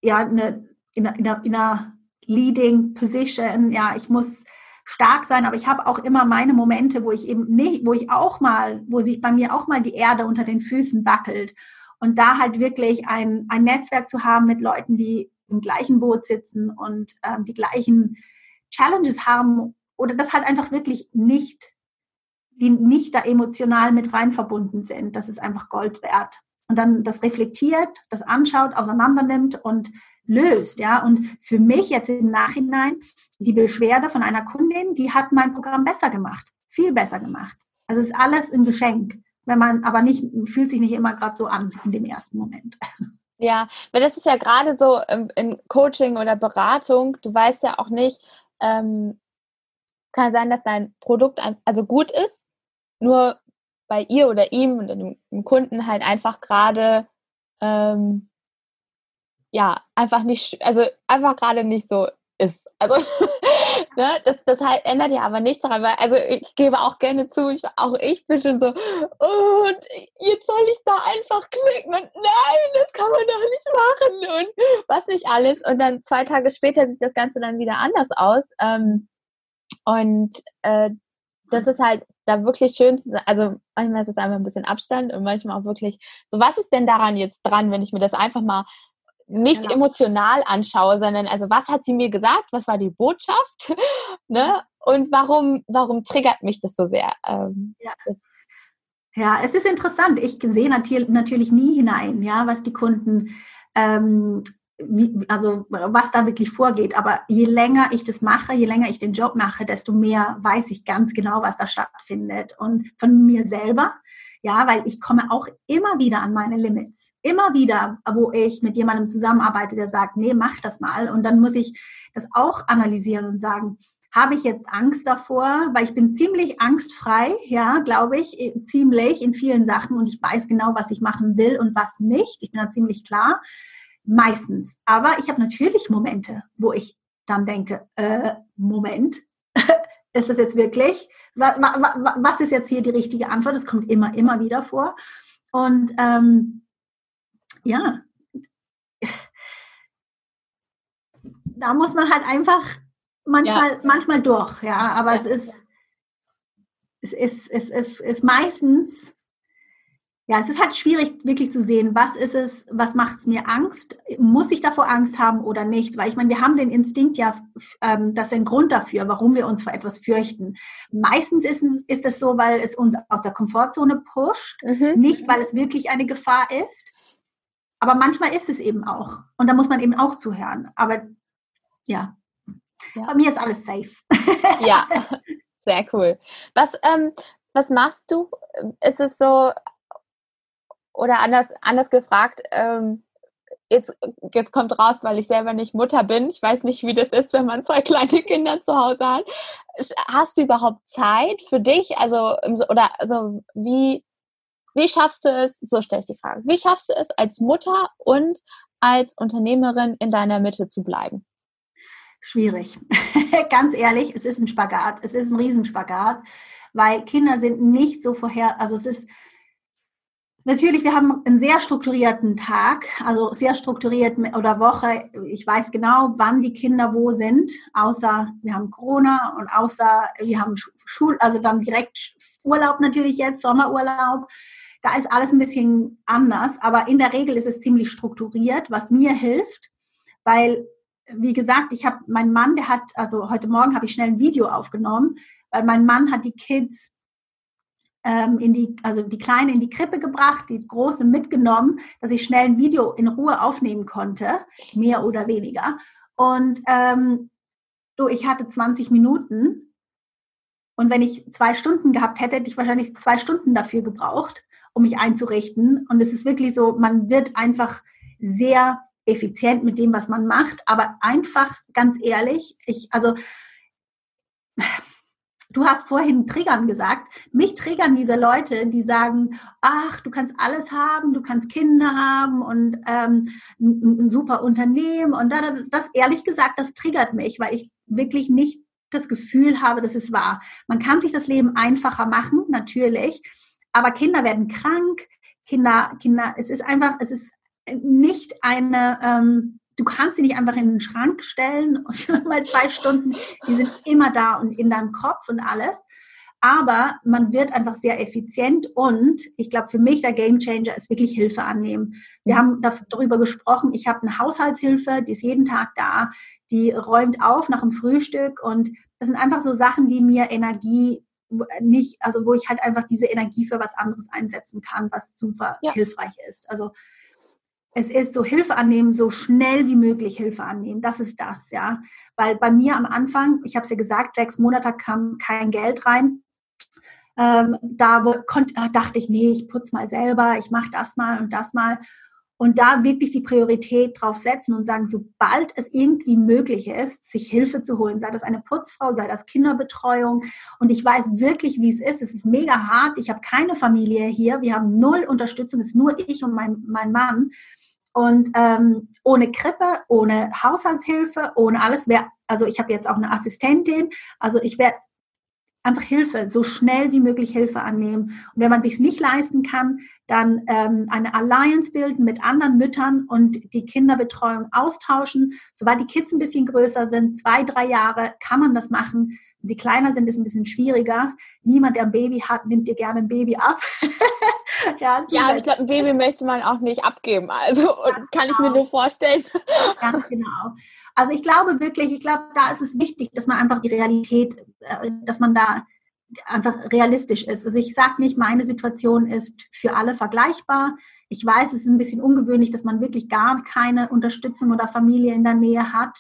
ja, eine, in, einer, in einer Leading Position, ja, ich muss stark sein, aber ich habe auch immer meine Momente, wo ich eben nicht, wo ich auch mal, wo sich bei mir auch mal die Erde unter den Füßen wackelt. Und da halt wirklich ein, ein Netzwerk zu haben mit Leuten, die im gleichen Boot sitzen und ähm, die gleichen Challenges haben oder das halt einfach wirklich nicht, die nicht da emotional mit rein verbunden sind. Das ist einfach Gold wert. Und dann das reflektiert, das anschaut, auseinandernimmt und löst, ja. Und für mich jetzt im Nachhinein die Beschwerde von einer Kundin, die hat mein Programm besser gemacht, viel besser gemacht. Also es ist alles ein Geschenk, wenn man aber nicht fühlt sich nicht immer gerade so an in dem ersten Moment. Ja, weil das ist ja gerade so in Coaching oder Beratung, du weißt ja auch nicht, ähm, kann sein, dass dein Produkt also gut ist, nur bei ihr oder ihm oder dem, Kunden halt einfach gerade ähm, ja einfach nicht, also einfach gerade nicht so ist. Also ne, das, das halt ändert ja aber nichts daran, weil also ich gebe auch gerne zu, ich, auch ich bin schon so, und jetzt soll ich da einfach klicken und nein, das kann man doch nicht machen und was nicht alles. Und dann zwei Tage später sieht das Ganze dann wieder anders aus. Ähm, und äh, das ist halt da wirklich schön, also manchmal ist es einfach ein bisschen Abstand und manchmal auch wirklich, so was ist denn daran jetzt dran, wenn ich mir das einfach mal nicht genau. emotional anschaue, sondern also was hat sie mir gesagt, was war die Botschaft, ne? Und warum, warum triggert mich das so sehr? Ähm, ja. ja. es ist interessant. Ich sehe natürlich nie hinein, ja, was die Kunden ähm, wie, also was da wirklich vorgeht. Aber je länger ich das mache, je länger ich den Job mache, desto mehr weiß ich ganz genau, was da stattfindet. Und von mir selber, ja, weil ich komme auch immer wieder an meine Limits. Immer wieder, wo ich mit jemandem zusammenarbeite, der sagt, nee, mach das mal. Und dann muss ich das auch analysieren und sagen, habe ich jetzt Angst davor, weil ich bin ziemlich angstfrei, ja, glaube ich, ziemlich in vielen Sachen und ich weiß genau, was ich machen will und was nicht. Ich bin da ziemlich klar. Meistens. Aber ich habe natürlich Momente, wo ich dann denke, äh, Moment, ist das jetzt wirklich? Was, was ist jetzt hier die richtige Antwort? Das kommt immer, immer wieder vor. Und ähm, ja, da muss man halt einfach manchmal, ja. manchmal durch, ja. Aber ja. es ist, es ist, es ist, es ist meistens ja, es ist halt schwierig, wirklich zu sehen, was ist es, was macht es mir Angst? Muss ich davor Angst haben oder nicht? Weil ich meine, wir haben den Instinkt ja, ähm, das ist ein Grund dafür, warum wir uns vor etwas fürchten. Meistens ist es, ist es so, weil es uns aus der Komfortzone pusht, mhm. nicht weil es wirklich eine Gefahr ist. Aber manchmal ist es eben auch. Und da muss man eben auch zuhören. Aber ja, ja. bei mir ist alles safe. ja, sehr cool. Was, ähm, was machst du? Ist es so, oder anders, anders gefragt, ähm, jetzt, jetzt kommt raus, weil ich selber nicht Mutter bin. Ich weiß nicht, wie das ist, wenn man zwei kleine Kinder zu Hause hat. Hast du überhaupt Zeit für dich? Also, oder also wie, wie schaffst du es, so stelle ich die Frage, wie schaffst du es als Mutter und als Unternehmerin in deiner Mitte zu bleiben? Schwierig. Ganz ehrlich, es ist ein Spagat. Es ist ein Riesenspagat, weil Kinder sind nicht so vorher, also es ist, Natürlich, wir haben einen sehr strukturierten Tag, also sehr strukturiert oder Woche. Ich weiß genau, wann die Kinder wo sind, außer wir haben Corona und außer wir haben Schul, also dann direkt Urlaub natürlich jetzt, Sommerurlaub. Da ist alles ein bisschen anders, aber in der Regel ist es ziemlich strukturiert, was mir hilft, weil wie gesagt, ich habe mein Mann, der hat also heute Morgen habe ich schnell ein Video aufgenommen, weil mein Mann hat die Kids ähm, in die, also die Kleine in die Krippe gebracht, die Große mitgenommen, dass ich schnell ein Video in Ruhe aufnehmen konnte, mehr oder weniger. Und ähm, du, ich hatte 20 Minuten und wenn ich zwei Stunden gehabt hätte, hätte ich wahrscheinlich zwei Stunden dafür gebraucht, um mich einzurichten. Und es ist wirklich so, man wird einfach sehr effizient mit dem, was man macht, aber einfach ganz ehrlich, ich, also Du hast vorhin Triggern gesagt. Mich triggern diese Leute, die sagen, ach, du kannst alles haben, du kannst Kinder haben und ähm, ein, ein super Unternehmen. Und das, ehrlich gesagt, das triggert mich, weil ich wirklich nicht das Gefühl habe, dass es wahr. Man kann sich das Leben einfacher machen, natürlich, aber Kinder werden krank. Kinder, Kinder, es ist einfach, es ist nicht eine, ähm, du kannst sie nicht einfach in den Schrank stellen für mal zwei Stunden. Die sind immer da und in deinem Kopf und alles. Aber man wird einfach sehr effizient und ich glaube, für mich der Game Changer ist wirklich Hilfe annehmen. Wir haben darüber gesprochen, ich habe eine Haushaltshilfe, die ist jeden Tag da, die räumt auf nach dem Frühstück und das sind einfach so Sachen, die mir Energie nicht, also wo ich halt einfach diese Energie für was anderes einsetzen kann, was super ja. hilfreich ist. Also es ist so Hilfe annehmen, so schnell wie möglich Hilfe annehmen. Das ist das, ja. Weil bei mir am Anfang, ich habe es ja gesagt, sechs Monate kam kein Geld rein. Ähm, da konnt, dachte ich, nee, ich putze mal selber, ich mache das mal und das mal und da wirklich die Priorität drauf setzen und sagen, sobald es irgendwie möglich ist, sich Hilfe zu holen, sei das eine Putzfrau, sei das Kinderbetreuung. Und ich weiß wirklich, wie es ist. Es ist mega hart. Ich habe keine Familie hier. Wir haben null Unterstützung. Es ist nur ich und mein, mein Mann. Und ähm, ohne Krippe, ohne Haushaltshilfe, ohne alles. Wär, also ich habe jetzt auch eine Assistentin. Also ich werde einfach Hilfe, so schnell wie möglich Hilfe annehmen. Und wenn man sich nicht leisten kann, dann ähm, eine Alliance bilden mit anderen Müttern und die Kinderbetreuung austauschen. Sobald die Kids ein bisschen größer sind, zwei, drei Jahre, kann man das machen. Wenn sie kleiner sind, ist ein bisschen schwieriger. Niemand, der ein Baby hat, nimmt dir gerne ein Baby ab. ja, ja aber ich glaube, ein Baby möchte man auch nicht abgeben. Also kann genau. ich mir genau. nur vorstellen. Ganz genau. Also ich glaube wirklich, ich glaube, da ist es wichtig, dass man einfach die Realität, äh, dass man da einfach realistisch ist. Also ich sage nicht, meine Situation ist für alle vergleichbar. Ich weiß, es ist ein bisschen ungewöhnlich, dass man wirklich gar keine Unterstützung oder Familie in der Nähe hat.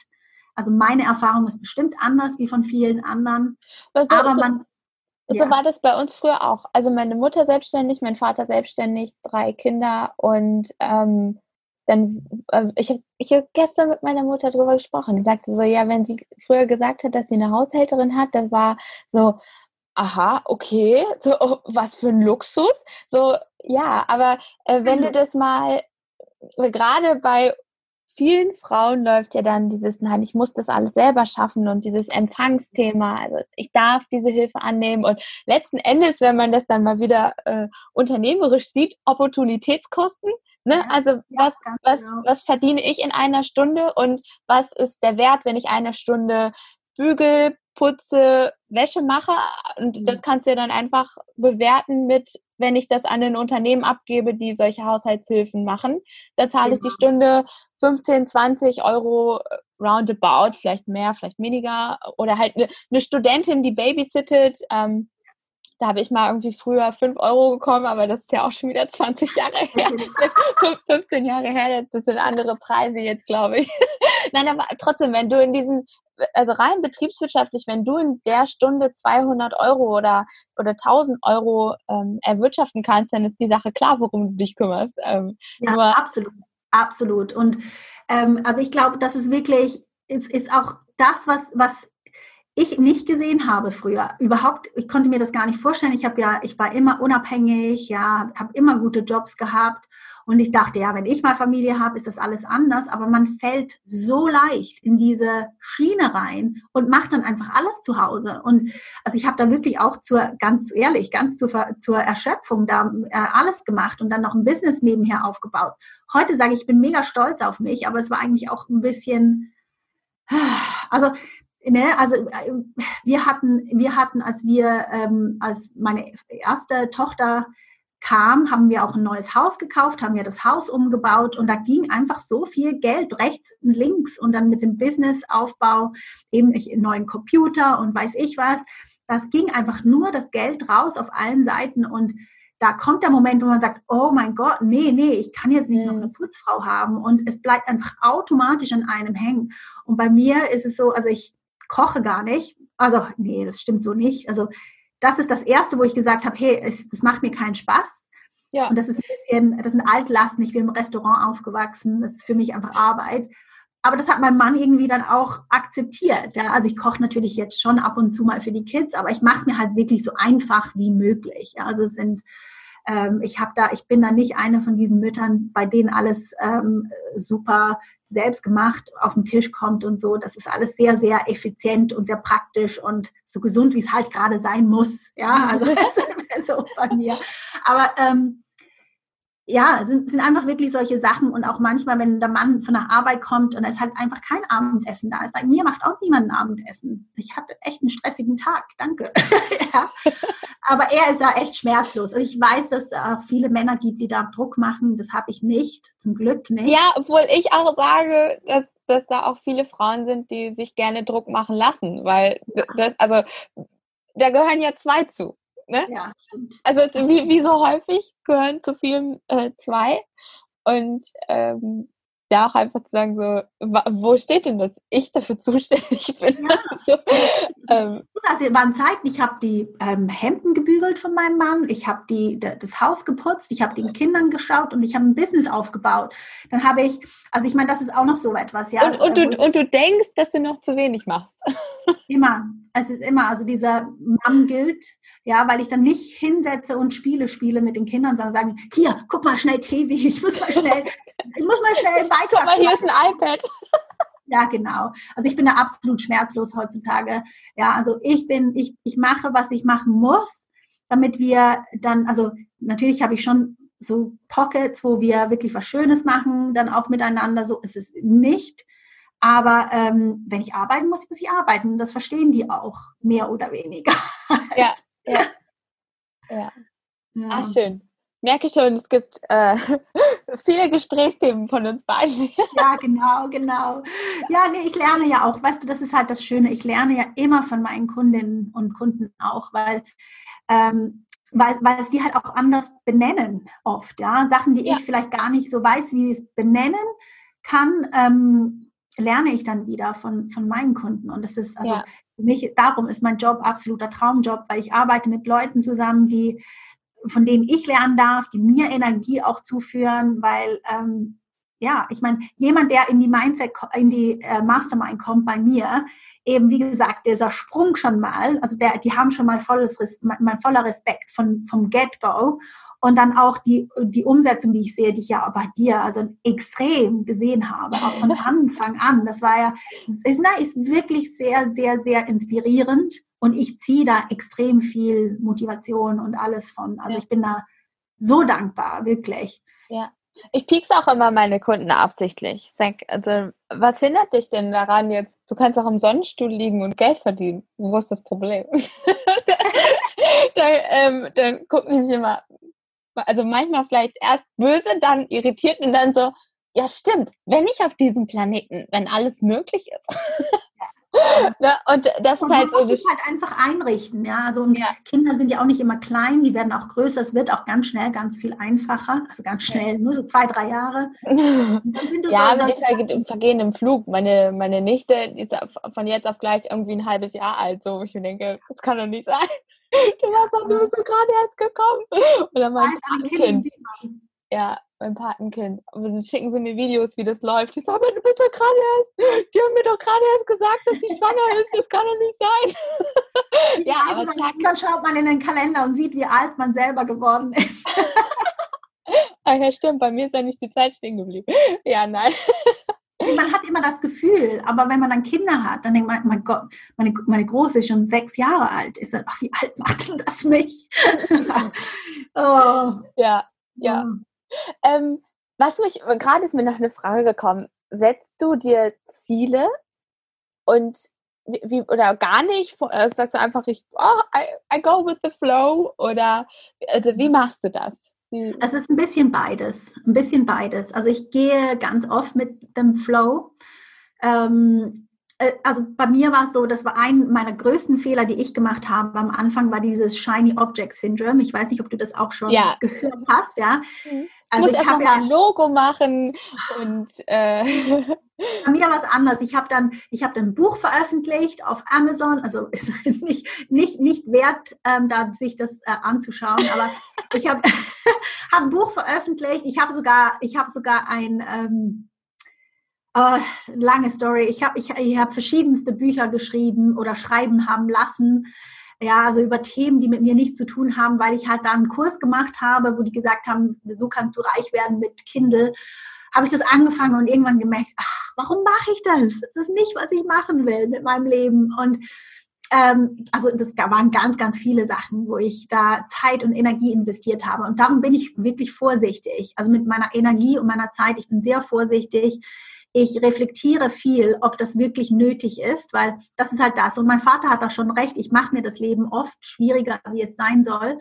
Also meine Erfahrung ist bestimmt anders wie von vielen anderen. Was aber so, man so ja. war das bei uns früher auch. Also meine Mutter selbstständig, mein Vater selbstständig, drei Kinder und ähm, dann, äh, ich habe ich hab gestern mit meiner Mutter drüber gesprochen. Die sagte so, ja, wenn sie früher gesagt hat, dass sie eine Haushälterin hat, das war so, aha, okay, so, oh, was für ein Luxus. So, ja, aber äh, wenn du mhm. das mal, äh, gerade bei vielen Frauen läuft ja dann dieses, nein, ich muss das alles selber schaffen und dieses Empfangsthema, also ich darf diese Hilfe annehmen und letzten Endes, wenn man das dann mal wieder äh, unternehmerisch sieht, Opportunitätskosten, Ne? Ja, also was, ja, was, genau. was verdiene ich in einer Stunde und was ist der Wert, wenn ich eine Stunde bügel, putze, Wäsche mache? Und mhm. das kannst du ja dann einfach bewerten mit, wenn ich das an ein Unternehmen abgebe, die solche Haushaltshilfen machen. Da zahle genau. ich die genau. Stunde 15, 20 Euro äh, roundabout, vielleicht mehr, vielleicht weniger. Oder halt eine, eine Studentin, die babysittet, ähm, da habe ich mal irgendwie früher 5 Euro bekommen, aber das ist ja auch schon wieder 20 Jahre her. 15 Jahre her, das sind andere Preise jetzt, glaube ich. Nein, aber trotzdem, wenn du in diesen, also rein betriebswirtschaftlich, wenn du in der Stunde 200 Euro oder, oder 1000 Euro ähm, erwirtschaften kannst, dann ist die Sache klar, worum du dich kümmerst. Ähm, ja, absolut, absolut. Und ähm, also ich glaube, das ist wirklich, ist, ist auch das, was, was ich nicht gesehen habe früher. Überhaupt, ich konnte mir das gar nicht vorstellen. Ich habe ja, ich war immer unabhängig, ja, habe immer gute Jobs gehabt und ich dachte, ja, wenn ich mal Familie habe, ist das alles anders. Aber man fällt so leicht in diese Schiene rein und macht dann einfach alles zu Hause. Und also ich habe da wirklich auch zur, ganz ehrlich, ganz zur, zur Erschöpfung da äh, alles gemacht und dann noch ein Business nebenher aufgebaut. Heute sage ich, ich bin mega stolz auf mich, aber es war eigentlich auch ein bisschen, also Ne, also äh, wir hatten, wir hatten, als wir, ähm, als meine erste Tochter kam, haben wir auch ein neues Haus gekauft, haben wir das Haus umgebaut und da ging einfach so viel Geld rechts und links und dann mit dem Businessaufbau eben ich einen neuen Computer und weiß ich was. Das ging einfach nur das Geld raus auf allen Seiten und da kommt der Moment, wo man sagt, oh mein Gott, nee, nee, ich kann jetzt nicht noch eine Putzfrau haben und es bleibt einfach automatisch an einem hängen. Und bei mir ist es so, also ich koche gar nicht. Also, nee, das stimmt so nicht. Also, das ist das Erste, wo ich gesagt habe, hey, es, das macht mir keinen Spaß. Ja. Und das ist ein bisschen, das sind Altlasten. Ich bin im Restaurant aufgewachsen. Das ist für mich einfach Arbeit. Aber das hat mein Mann irgendwie dann auch akzeptiert. Ja? Also ich koche natürlich jetzt schon ab und zu mal für die Kids, aber ich mache es mir halt wirklich so einfach wie möglich. Ja? Also es sind, ähm, ich habe da, ich bin da nicht eine von diesen Müttern, bei denen alles ähm, super selbst gemacht auf den Tisch kommt und so. Das ist alles sehr, sehr effizient und sehr praktisch und so gesund, wie es halt gerade sein muss. Ja, also so bei mir. Aber ähm, ja, sind, sind einfach wirklich solche Sachen und auch manchmal, wenn der Mann von der Arbeit kommt und es halt einfach kein Abendessen da ist. Bei mir macht auch niemand ein Abendessen. Ich hatte echt einen stressigen Tag, danke. ja. Aber er ist da echt schmerzlos. Also ich weiß, dass es auch viele Männer gibt, die da Druck machen. Das habe ich nicht, zum Glück nicht. Ja, obwohl ich auch sage, dass, dass da auch viele Frauen sind, die sich gerne Druck machen lassen, weil das, also da gehören ja zwei zu. Ne? Ja, stimmt. Also wie, wie so häufig gehören zu vielen äh, zwei. Und ähm, da auch einfach zu sagen, so, wo steht denn das? Ich dafür zuständig bin. Ja. so, ähm. Also waren Zeiten, ich habe die ähm, Hemden gebügelt von meinem Mann, ich habe die, das Haus geputzt, ich habe den Kindern geschaut und ich habe ein Business aufgebaut. Dann habe ich, also ich meine, das ist auch noch so etwas, ja. Und, und, du, und du denkst, dass du noch zu wenig machst. Immer. Es ist immer, also dieser Mann gilt, ja, weil ich dann nicht hinsetze und Spiele spiele mit den Kindern, sondern sagen, hier, guck mal schnell TV, ich muss mal schnell, ich muss mal schnell einen Beitrag Guck mal, hier ist ein iPad. Ja, genau. Also ich bin da absolut schmerzlos heutzutage. Ja, also ich bin, ich, ich mache, was ich machen muss, damit wir dann, also natürlich habe ich schon so Pockets, wo wir wirklich was Schönes machen, dann auch miteinander. So ist es nicht. Aber ähm, wenn ich arbeiten muss, muss ich arbeiten. Das verstehen die auch, mehr oder weniger. Ja, ja. Ja. ja. Ach, schön. Merke schon, es gibt äh, viele Gesprächsthemen von uns beiden. ja, genau, genau. Ja, nee, ich lerne ja auch, weißt du, das ist halt das Schöne. Ich lerne ja immer von meinen Kundinnen und Kunden auch, weil, ähm, weil, weil es die halt auch anders benennen oft, ja. Sachen, die ja. ich vielleicht gar nicht so weiß, wie ich es benennen kann, ähm, lerne ich dann wieder von, von meinen Kunden. Und das ist, also ja. für mich, darum ist mein Job absoluter Traumjob, weil ich arbeite mit Leuten zusammen, die, von denen ich lernen darf, die mir Energie auch zuführen, weil, ähm, ja, ich meine, jemand, der in die Mindset, in die äh, Mastermind kommt bei mir, eben wie gesagt, dieser Sprung schon mal, also der, die haben schon mal volles, mein voller Respekt von, vom Get-Go und dann auch die, die Umsetzung, die ich sehe, die ich ja bei dir also extrem gesehen habe, auch von Anfang an. Das war ja, ist, na, ist wirklich sehr, sehr, sehr inspirierend. Und ich ziehe da extrem viel Motivation und alles von. Also ja. ich bin da so dankbar, wirklich. Ja. Ich piekse auch immer meine Kunden absichtlich. Sag, also, was hindert dich denn daran jetzt? Du kannst auch im Sonnenstuhl liegen und Geld verdienen. Wo ist das Problem? dann, ähm, dann gucken mich immer also manchmal vielleicht erst böse, dann irritiert und dann so, ja stimmt, wenn ich auf diesem Planeten, wenn alles möglich ist. ne? Und das und ist halt so. Man muss sich halt einfach einrichten, ja. Also ja. Kinder sind ja auch nicht immer klein, die werden auch größer. Es wird auch ganz schnell ganz viel einfacher. Also ganz schnell, nur so zwei, drei Jahre. ja, so, aber die vergehen im Flug. Meine, meine Nichte ist von jetzt auf gleich irgendwie ein halbes Jahr alt. So, ich denke, das kann doch nicht sein. Du, warst doch, du bist so gerade erst gekommen. Oder mein Patenkind. Ja, mein Patenkind. Und dann schicken sie mir Videos, wie das läuft. Ich sage, du bist doch gerade erst, die haben mir doch gerade erst gesagt, dass sie schwanger ist. Das kann doch nicht sein. ja, also aber dann schaut man in den Kalender und sieht, wie alt man selber geworden ist. ah ja, stimmt. Bei mir ist ja nicht die Zeit stehen geblieben. Ja, nein man hat immer das Gefühl, aber wenn man dann Kinder hat, dann denkt man, mein Gott, meine, meine Große ist schon sechs Jahre alt. Ist dann, ach, wie alt macht denn das mich? oh. Ja, ja. Ähm, was mich, gerade ist mir noch eine Frage gekommen. Setzt du dir Ziele und wie, oder gar nicht, äh, sagst du einfach, ich, oh, I, I go with the flow oder also wie machst du das? Es ist ein bisschen beides, ein bisschen beides. Also ich gehe ganz oft mit dem Flow. Ähm, äh, also bei mir war es so, das war ein meiner größten Fehler, die ich gemacht habe am Anfang, war dieses Shiny Object Syndrome. Ich weiß nicht, ob du das auch schon ja. gehört hast, ja. Mhm. Also ich habe ja ein Logo machen und äh. bei mir war es anders. Ich habe dann, ich habe dann ein Buch veröffentlicht auf Amazon. Also ist nicht nicht nicht wert, ähm, da sich das äh, anzuschauen. Aber ich habe hab ein Buch veröffentlicht. Ich habe sogar, ich habe sogar ein ähm, Oh, lange Story. Ich habe ich, ich hab verschiedenste Bücher geschrieben oder schreiben haben lassen. Ja, also über Themen, die mit mir nichts zu tun haben, weil ich halt da einen Kurs gemacht habe, wo die gesagt haben, so kannst du reich werden mit Kindle. Habe ich das angefangen und irgendwann gemerkt, ach, warum mache ich das? Das ist nicht, was ich machen will mit meinem Leben. Und ähm, also das waren ganz, ganz viele Sachen, wo ich da Zeit und Energie investiert habe. Und darum bin ich wirklich vorsichtig. Also mit meiner Energie und meiner Zeit, ich bin sehr vorsichtig ich reflektiere viel, ob das wirklich nötig ist, weil das ist halt das. Und mein Vater hat da schon recht, ich mache mir das Leben oft schwieriger, wie es sein soll.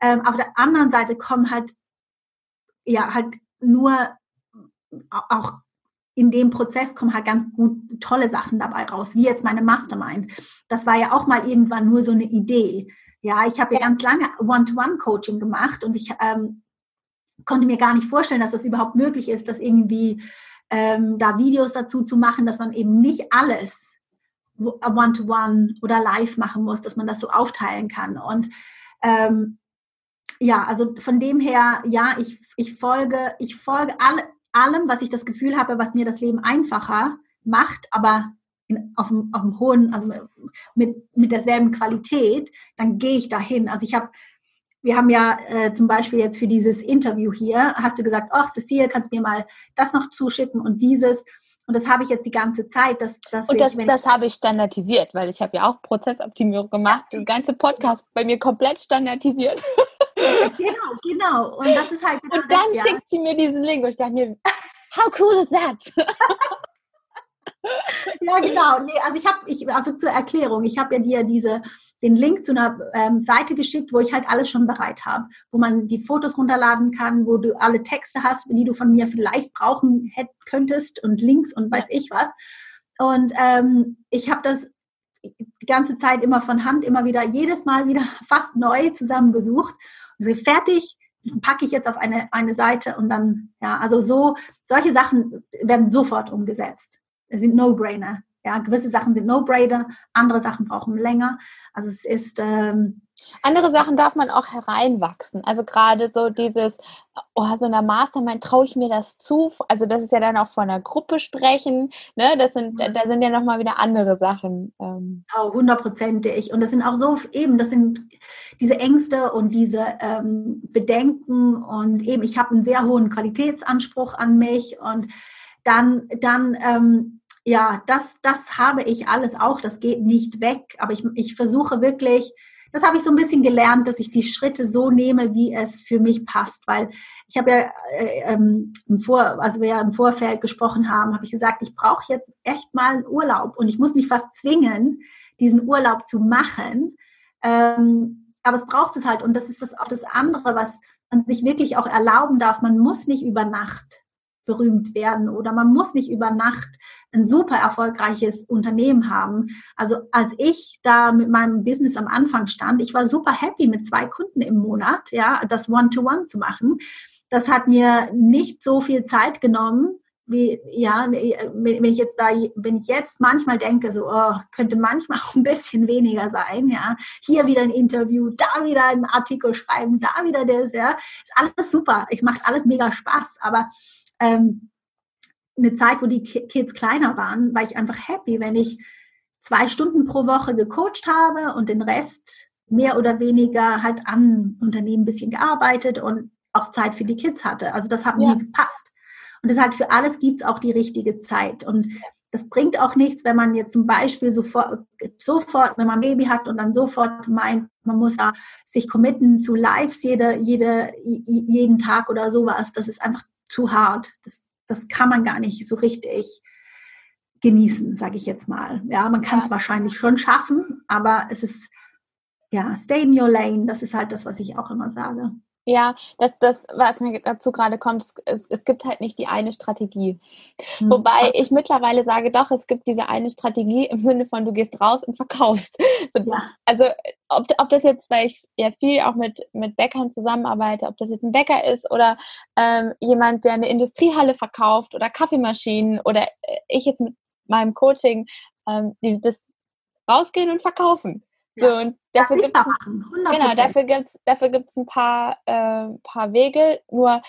Ähm, auf der anderen Seite kommen halt, ja, halt nur auch in dem Prozess kommen halt ganz gut tolle Sachen dabei raus, wie jetzt meine Mastermind. Das war ja auch mal irgendwann nur so eine Idee. Ja, ich habe ja ganz lange One-to-One-Coaching gemacht und ich ähm, konnte mir gar nicht vorstellen, dass das überhaupt möglich ist, dass irgendwie ähm, da Videos dazu zu machen, dass man eben nicht alles One-to-One -one oder live machen muss, dass man das so aufteilen kann. Und ähm, ja, also von dem her, ja, ich, ich folge, ich folge alle, allem, was ich das Gefühl habe, was mir das Leben einfacher macht, aber in, auf, dem, auf dem hohen, also mit, mit derselben Qualität, dann gehe ich dahin. Also ich habe, wir haben ja äh, zum Beispiel jetzt für dieses Interview hier, hast du gesagt, ach Cecile, kannst du mir mal das noch zuschicken und dieses. Und das habe ich jetzt die ganze Zeit. Dass, dass und das, ich, das habe ich standardisiert, weil ich habe ja auch Prozessoptimierung gemacht. Ja. Das ganze Podcast bei mir komplett standardisiert. genau, genau. Und das ist halt Und dann das, schickt ja. sie mir diesen Link und ich dachte mir, how cool is that? ja, genau. Nee, also ich habe, ich einfach zur Erklärung, ich habe ja dir diese, den Link zu einer ähm, Seite geschickt, wo ich halt alles schon bereit habe, wo man die Fotos runterladen kann, wo du alle Texte hast, die du von mir vielleicht brauchen hätt, könntest und Links und weiß ich was. Und ähm, ich habe das die ganze Zeit immer von Hand, immer wieder, jedes Mal wieder fast neu zusammengesucht. Und so fertig, packe ich jetzt auf eine, eine Seite und dann, ja, also so, solche Sachen werden sofort umgesetzt. Sind No-Brainer. Ja, gewisse Sachen sind No-Brainer, andere Sachen brauchen länger. Also es ist, ähm, andere Sachen darf man auch hereinwachsen. Also gerade so dieses, oh, so einer Mastermind traue ich mir das zu. Also das ist ja dann auch von einer Gruppe sprechen. Ne? Das sind, da sind ja nochmal wieder andere Sachen. Ähm. Oh, hundertprozentig. Und das sind auch so eben, das sind diese Ängste und diese ähm, Bedenken und eben, ich habe einen sehr hohen Qualitätsanspruch an mich und dann, dann ähm, ja, das, das habe ich alles auch, das geht nicht weg, aber ich, ich versuche wirklich, das habe ich so ein bisschen gelernt, dass ich die Schritte so nehme, wie es für mich passt. Weil ich habe ja äh, ähm, im Vor, also wir ja im Vorfeld gesprochen haben, habe ich gesagt, ich brauche jetzt echt mal einen Urlaub und ich muss mich fast zwingen, diesen Urlaub zu machen. Ähm, aber es braucht es halt und das ist das auch das andere, was man sich wirklich auch erlauben darf. Man muss nicht über Nacht berühmt werden oder man muss nicht über Nacht ein super erfolgreiches Unternehmen haben. Also als ich da mit meinem Business am Anfang stand, ich war super happy mit zwei Kunden im Monat, ja, das One-to-One -One zu machen. Das hat mir nicht so viel Zeit genommen, wie, ja, wenn ich jetzt da, wenn ich jetzt manchmal denke, so, oh, könnte manchmal auch ein bisschen weniger sein, ja. Hier wieder ein Interview, da wieder ein Artikel schreiben, da wieder das, ja. Ist alles super. Es macht alles mega Spaß, aber ähm, eine Zeit, wo die Kids kleiner waren, war ich einfach happy, wenn ich zwei Stunden pro Woche gecoacht habe und den Rest mehr oder weniger halt an Unternehmen ein bisschen gearbeitet und auch Zeit für die Kids hatte. Also das hat ja. mir gepasst. Und deshalb für alles gibt es auch die richtige Zeit. Und das bringt auch nichts, wenn man jetzt zum Beispiel sofort, sofort, wenn man ein Baby hat und dann sofort meint, man muss sich committen zu Lives jede, jede, jeden Tag oder sowas. Das ist einfach zu hart. Das, das kann man gar nicht so richtig genießen, sage ich jetzt mal. Ja, man kann es ja. wahrscheinlich schon schaffen, aber es ist, ja, stay in your lane, das ist halt das, was ich auch immer sage. Ja, das, das, was mir dazu gerade kommt, es, es gibt halt nicht die eine Strategie. Mhm. Wobei ich mittlerweile sage, doch, es gibt diese eine Strategie im Sinne von, du gehst raus und verkaufst. So, ja. Also, ob, ob das jetzt, weil ich ja viel auch mit, mit Bäckern zusammenarbeite, ob das jetzt ein Bäcker ist oder ähm, jemand, der eine Industriehalle verkauft oder Kaffeemaschinen oder äh, ich jetzt mit meinem Coaching, ähm, die, das rausgehen und verkaufen. So, und dafür gibt es genau, dafür gibt's, dafür gibt's ein paar, äh, paar Wege. Nur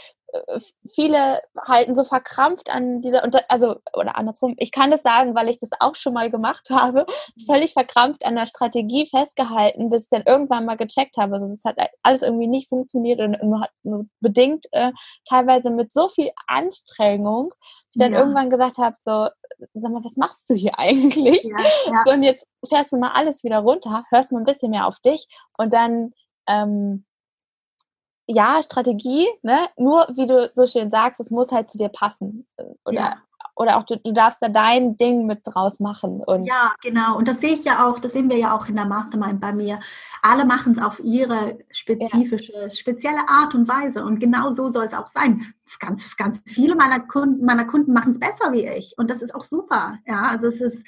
viele halten so verkrampft an dieser, also, oder andersrum, ich kann das sagen, weil ich das auch schon mal gemacht habe, völlig verkrampft an der Strategie festgehalten, bis ich dann irgendwann mal gecheckt habe. Also es hat alles irgendwie nicht funktioniert und nur, hat nur bedingt äh, teilweise mit so viel Anstrengung, ich dann ja. irgendwann gesagt habe, so, sag mal, was machst du hier eigentlich? Ja, ja. So, und jetzt fährst du mal alles wieder runter, hörst mal ein bisschen mehr auf dich und dann ähm, ja, Strategie, ne? Nur wie du so schön sagst, es muss halt zu dir passen. Äh, oder ja. oder auch du, du, darfst da dein Ding mit draus machen. Und ja, genau. Und das sehe ich ja auch, das sehen wir ja auch in der Mastermind bei mir. Alle machen es auf ihre spezifische, ja. spezielle Art und Weise. Und genau so soll es auch sein. Ganz, ganz viele meiner Kunden, meiner Kunden machen es besser wie ich. Und das ist auch super. Ja, also es ist,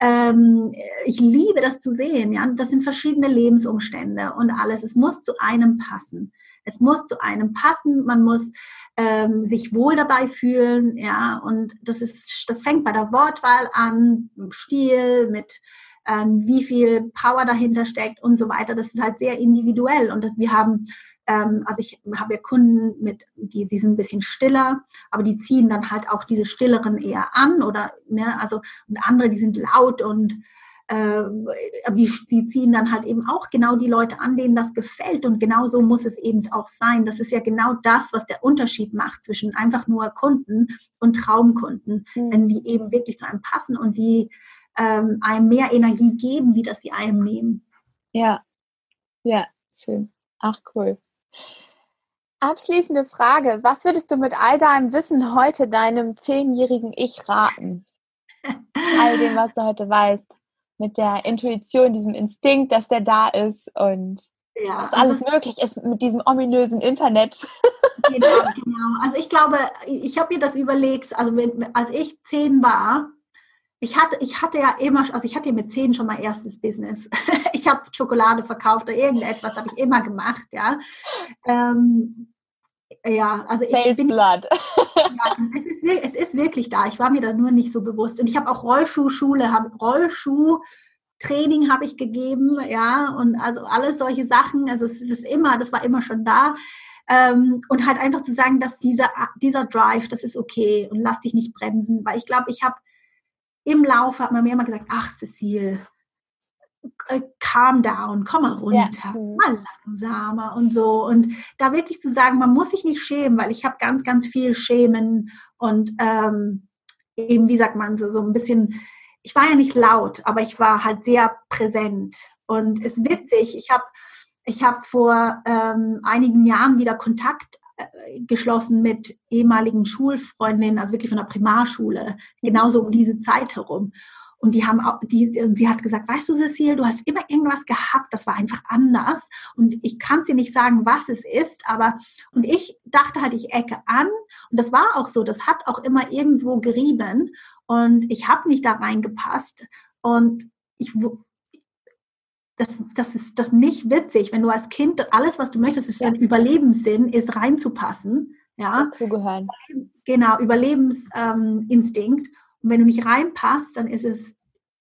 ähm, ich liebe das zu sehen. Ja, das sind verschiedene Lebensumstände und alles. Es muss zu einem passen. Es muss zu einem passen. Man muss ähm, sich wohl dabei fühlen. Ja, und das ist, das fängt bei der Wortwahl an, im Stil, mit ähm, wie viel Power dahinter steckt und so weiter. Das ist halt sehr individuell. Und wir haben ähm, also ich habe ja Kunden mit, die, die sind ein bisschen stiller, aber die ziehen dann halt auch diese stilleren eher an oder, ne, also, und andere, die sind laut und äh, die, die ziehen dann halt eben auch genau die Leute an, denen das gefällt. Und genau so muss es eben auch sein. Das ist ja genau das, was der Unterschied macht zwischen einfach nur Kunden und Traumkunden, mhm. wenn die eben wirklich zu einem passen und die ähm, einem mehr Energie geben, wie das sie einem nehmen. Ja, ja, schön. Ach, cool. Abschließende Frage. Was würdest du mit all deinem Wissen heute deinem zehnjährigen Ich raten? all dem, was du heute weißt. Mit der Intuition, diesem Instinkt, dass der da ist und ja, was alles möglich ist mit diesem ominösen Internet. genau, genau. Also ich glaube, ich habe mir das überlegt, also wenn, als ich zehn war, ich hatte, ich hatte ja immer, also ich hatte mit zehn schon mein erstes Business. ich habe Schokolade verkauft oder irgendetwas habe ich immer gemacht, ja. Ähm, ja, also ich Sales bin, Blood. ja, es, ist, es ist wirklich da. Ich war mir da nur nicht so bewusst. Und ich habe auch Rollschuhschule, habe Rollschuhtraining habe ich gegeben, ja, und also alles solche Sachen. Also es ist immer, das war immer schon da. Ähm, und halt einfach zu sagen, dass dieser, dieser Drive, das ist okay und lass dich nicht bremsen, weil ich glaube, ich habe im Laufe hat man mir immer gesagt, ach Cecile, calm down, komm mal runter, ja. mal langsamer und so. Und da wirklich zu sagen, man muss sich nicht schämen, weil ich habe ganz, ganz viel Schämen und ähm, eben, wie sagt man, so, so ein bisschen, ich war ja nicht laut, aber ich war halt sehr präsent. Und es ist witzig, ich habe ich hab vor ähm, einigen Jahren wieder Kontakt äh, geschlossen mit ehemaligen Schulfreundinnen, also wirklich von der Primarschule, genauso um diese Zeit herum. Und die haben auch, die, und sie hat gesagt, weißt du, Cecile, du hast immer irgendwas gehabt, das war einfach anders. Und ich kann dir nicht sagen, was es ist, aber, und ich dachte halt, ich ecke an. Und das war auch so, das hat auch immer irgendwo gerieben. Und ich habe nicht da reingepasst. Und ich das, das ist das nicht witzig, wenn du als Kind alles, was du möchtest, ist ja. dein Überlebenssinn, ist reinzupassen. Ja, zugehören. Genau, Überlebensinstinkt. Ähm, und wenn du nicht reinpasst, dann ist es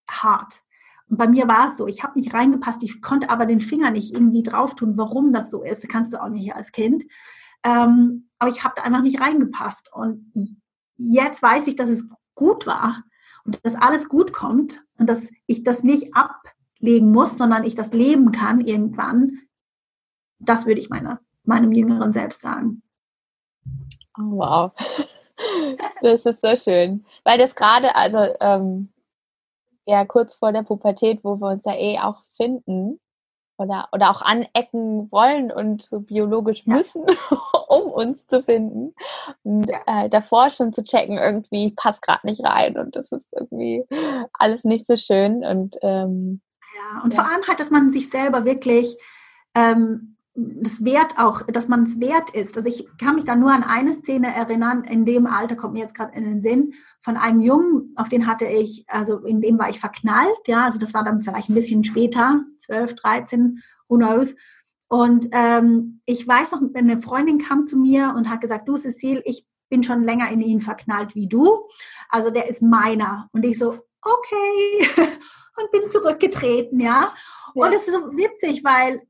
hart. Und bei mir war es so, ich habe nicht reingepasst, ich konnte aber den Finger nicht irgendwie drauf tun, warum das so ist. Kannst du auch nicht als Kind. Ähm, aber ich habe da einfach nicht reingepasst. Und jetzt weiß ich, dass es gut war und dass alles gut kommt und dass ich das nicht ab legen muss, sondern ich das leben kann irgendwann, das würde ich meiner, meinem jüngeren Selbst sagen. Oh, wow. Das ist so schön. Weil das gerade, also ähm, ja, kurz vor der Pubertät, wo wir uns ja eh auch finden oder, oder auch anecken wollen und so biologisch müssen, um uns zu finden. Und äh, davor schon zu checken, irgendwie passt gerade nicht rein und das ist irgendwie alles nicht so schön. Und ähm, ja, und ja. vor allem halt, dass man sich selber wirklich ähm, das Wert auch, dass man es wert ist. Also ich kann mich da nur an eine Szene erinnern, in dem Alter kommt mir jetzt gerade in den Sinn, von einem Jungen, auf den hatte ich, also in dem war ich verknallt, ja, also das war dann vielleicht ein bisschen später, 12, 13, who knows. Und ähm, ich weiß noch, eine Freundin kam zu mir und hat gesagt, du Cecile, ich bin schon länger in ihn verknallt wie du. Also der ist meiner. Und ich so, okay. und bin zurückgetreten, ja. ja. Und es ist so witzig, weil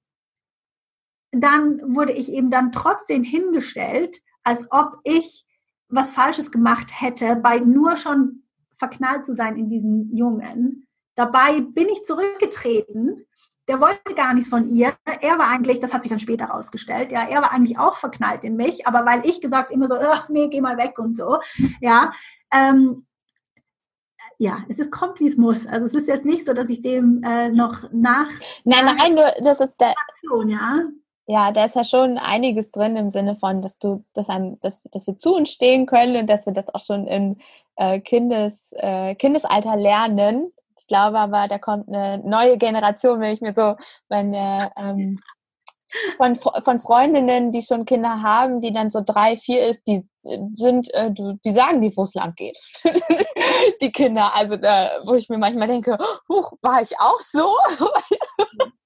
dann wurde ich eben dann trotzdem hingestellt, als ob ich was Falsches gemacht hätte, bei nur schon verknallt zu sein in diesen Jungen. Dabei bin ich zurückgetreten. Der wollte gar nichts von ihr. Er war eigentlich, das hat sich dann später herausgestellt, ja, er war eigentlich auch verknallt in mich, aber weil ich gesagt immer so, nee, geh mal weg und so, ja, ähm, ja, es ist, kommt, wie es muss. Also es ist jetzt nicht so, dass ich dem äh, noch nach... Nein, nein, nur, das ist der... Ja. Ja, da ist ja schon einiges drin im Sinne von, dass du, dass einem, dass, dass wir zu uns stehen können und dass wir das auch schon im äh, Kindes, äh, Kindesalter lernen. Ich glaube aber, da kommt eine neue Generation, wenn ich mir so meine ähm, von, von Freundinnen, die schon Kinder haben, die dann so drei, vier ist, die sind, äh, die sagen die, wo es lang geht. die Kinder, also da, wo ich mir manchmal denke, huch, war ich auch so?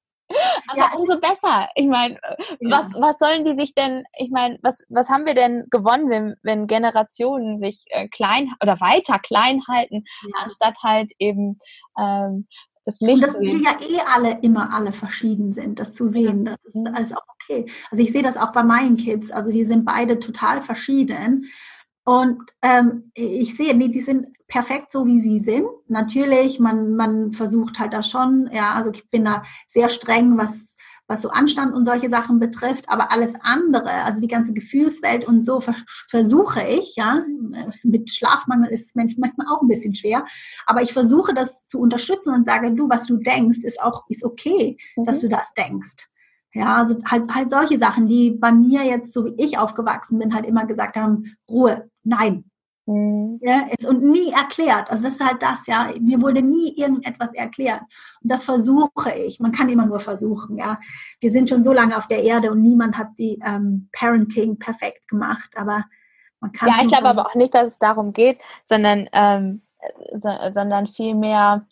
Aber ja. umso besser. Ich meine, ja. was, was sollen die sich denn, ich meine, was, was haben wir denn gewonnen, wenn, wenn Generationen sich äh, klein oder weiter klein halten, ja. anstatt halt eben ähm, das Licht. Und dass wir ja eh alle immer alle verschieden sind, das zu sehen, das ist alles auch okay. Also ich sehe das auch bei meinen Kids, also die sind beide total verschieden. Und ähm, ich sehe, nee, die sind perfekt so, wie sie sind. Natürlich, man, man versucht halt da schon, ja, also ich bin da sehr streng, was, was so Anstand und solche Sachen betrifft, aber alles andere, also die ganze Gefühlswelt und so versuche ich, ja, mit Schlafmangel ist es manchmal auch ein bisschen schwer, aber ich versuche das zu unterstützen und sage, du, was du denkst, ist auch, ist okay, mhm. dass du das denkst. Ja, also halt, halt solche Sachen, die bei mir jetzt, so wie ich aufgewachsen bin, halt immer gesagt haben, Ruhe, nein. Mhm. Ja, ist, und nie erklärt. Also das ist halt das, ja. Mir wurde nie irgendetwas erklärt. Und das versuche ich. Man kann immer nur versuchen, ja. Wir sind schon so lange auf der Erde und niemand hat die ähm, Parenting perfekt gemacht, aber man kann. Ja, ich glaube aber auch nicht, dass es darum geht, sondern, ähm, so, sondern vielmehr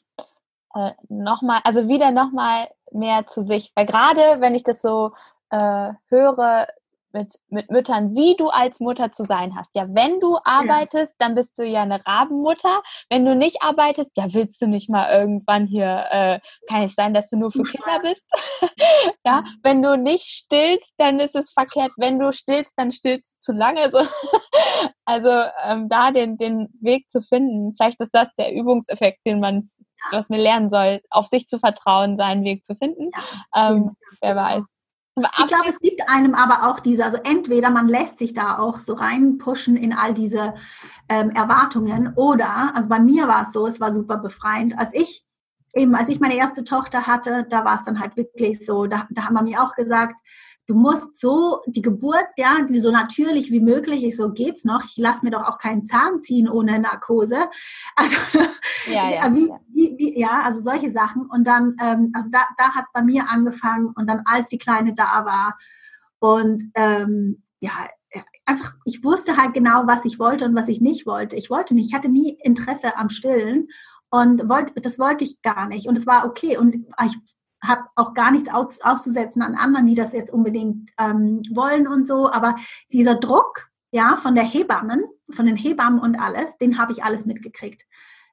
äh, nochmal, also wieder nochmal mehr zu sich. Weil gerade wenn ich das so äh, höre mit, mit Müttern, wie du als Mutter zu sein hast. Ja, wenn du arbeitest, ja. dann bist du ja eine Rabenmutter. Wenn du nicht arbeitest, ja, willst du nicht mal irgendwann hier, äh, kann es sein, dass du nur für Kinder bist? ja, wenn du nicht stillst, dann ist es verkehrt. Wenn du stillst, dann stillst du zu lange. So. also ähm, da den, den Weg zu finden, vielleicht ist das der Übungseffekt, den man was mir lernen soll, auf sich zu vertrauen, seinen Weg zu finden. Ja. Ähm, wer weiß. Ich glaube, es gibt einem aber auch diese, also entweder man lässt sich da auch so reinpushen in all diese ähm, Erwartungen oder, also bei mir war es so, es war super befreiend, als ich eben, als ich meine erste Tochter hatte, da war es dann halt wirklich so, da, da haben wir mir auch gesagt, du musst so die Geburt, ja, die so natürlich wie möglich ist, so geht's noch. Ich lasse mir doch auch keinen Zahn ziehen ohne Narkose. Also ja, ja, wie, wie, wie, ja also solche Sachen. Und dann, ähm, also da, da hat es bei mir angefangen und dann als die Kleine da war und ähm, ja, einfach, ich wusste halt genau, was ich wollte und was ich nicht wollte. Ich wollte nicht, ich hatte nie Interesse am Stillen und wollte, das wollte ich gar nicht. Und es war okay. Und ich habe auch gar nichts aus, auszusetzen an anderen, die das jetzt unbedingt ähm, wollen und so. Aber dieser Druck, ja, von der Hebammen, von den Hebammen und alles, den habe ich alles mitgekriegt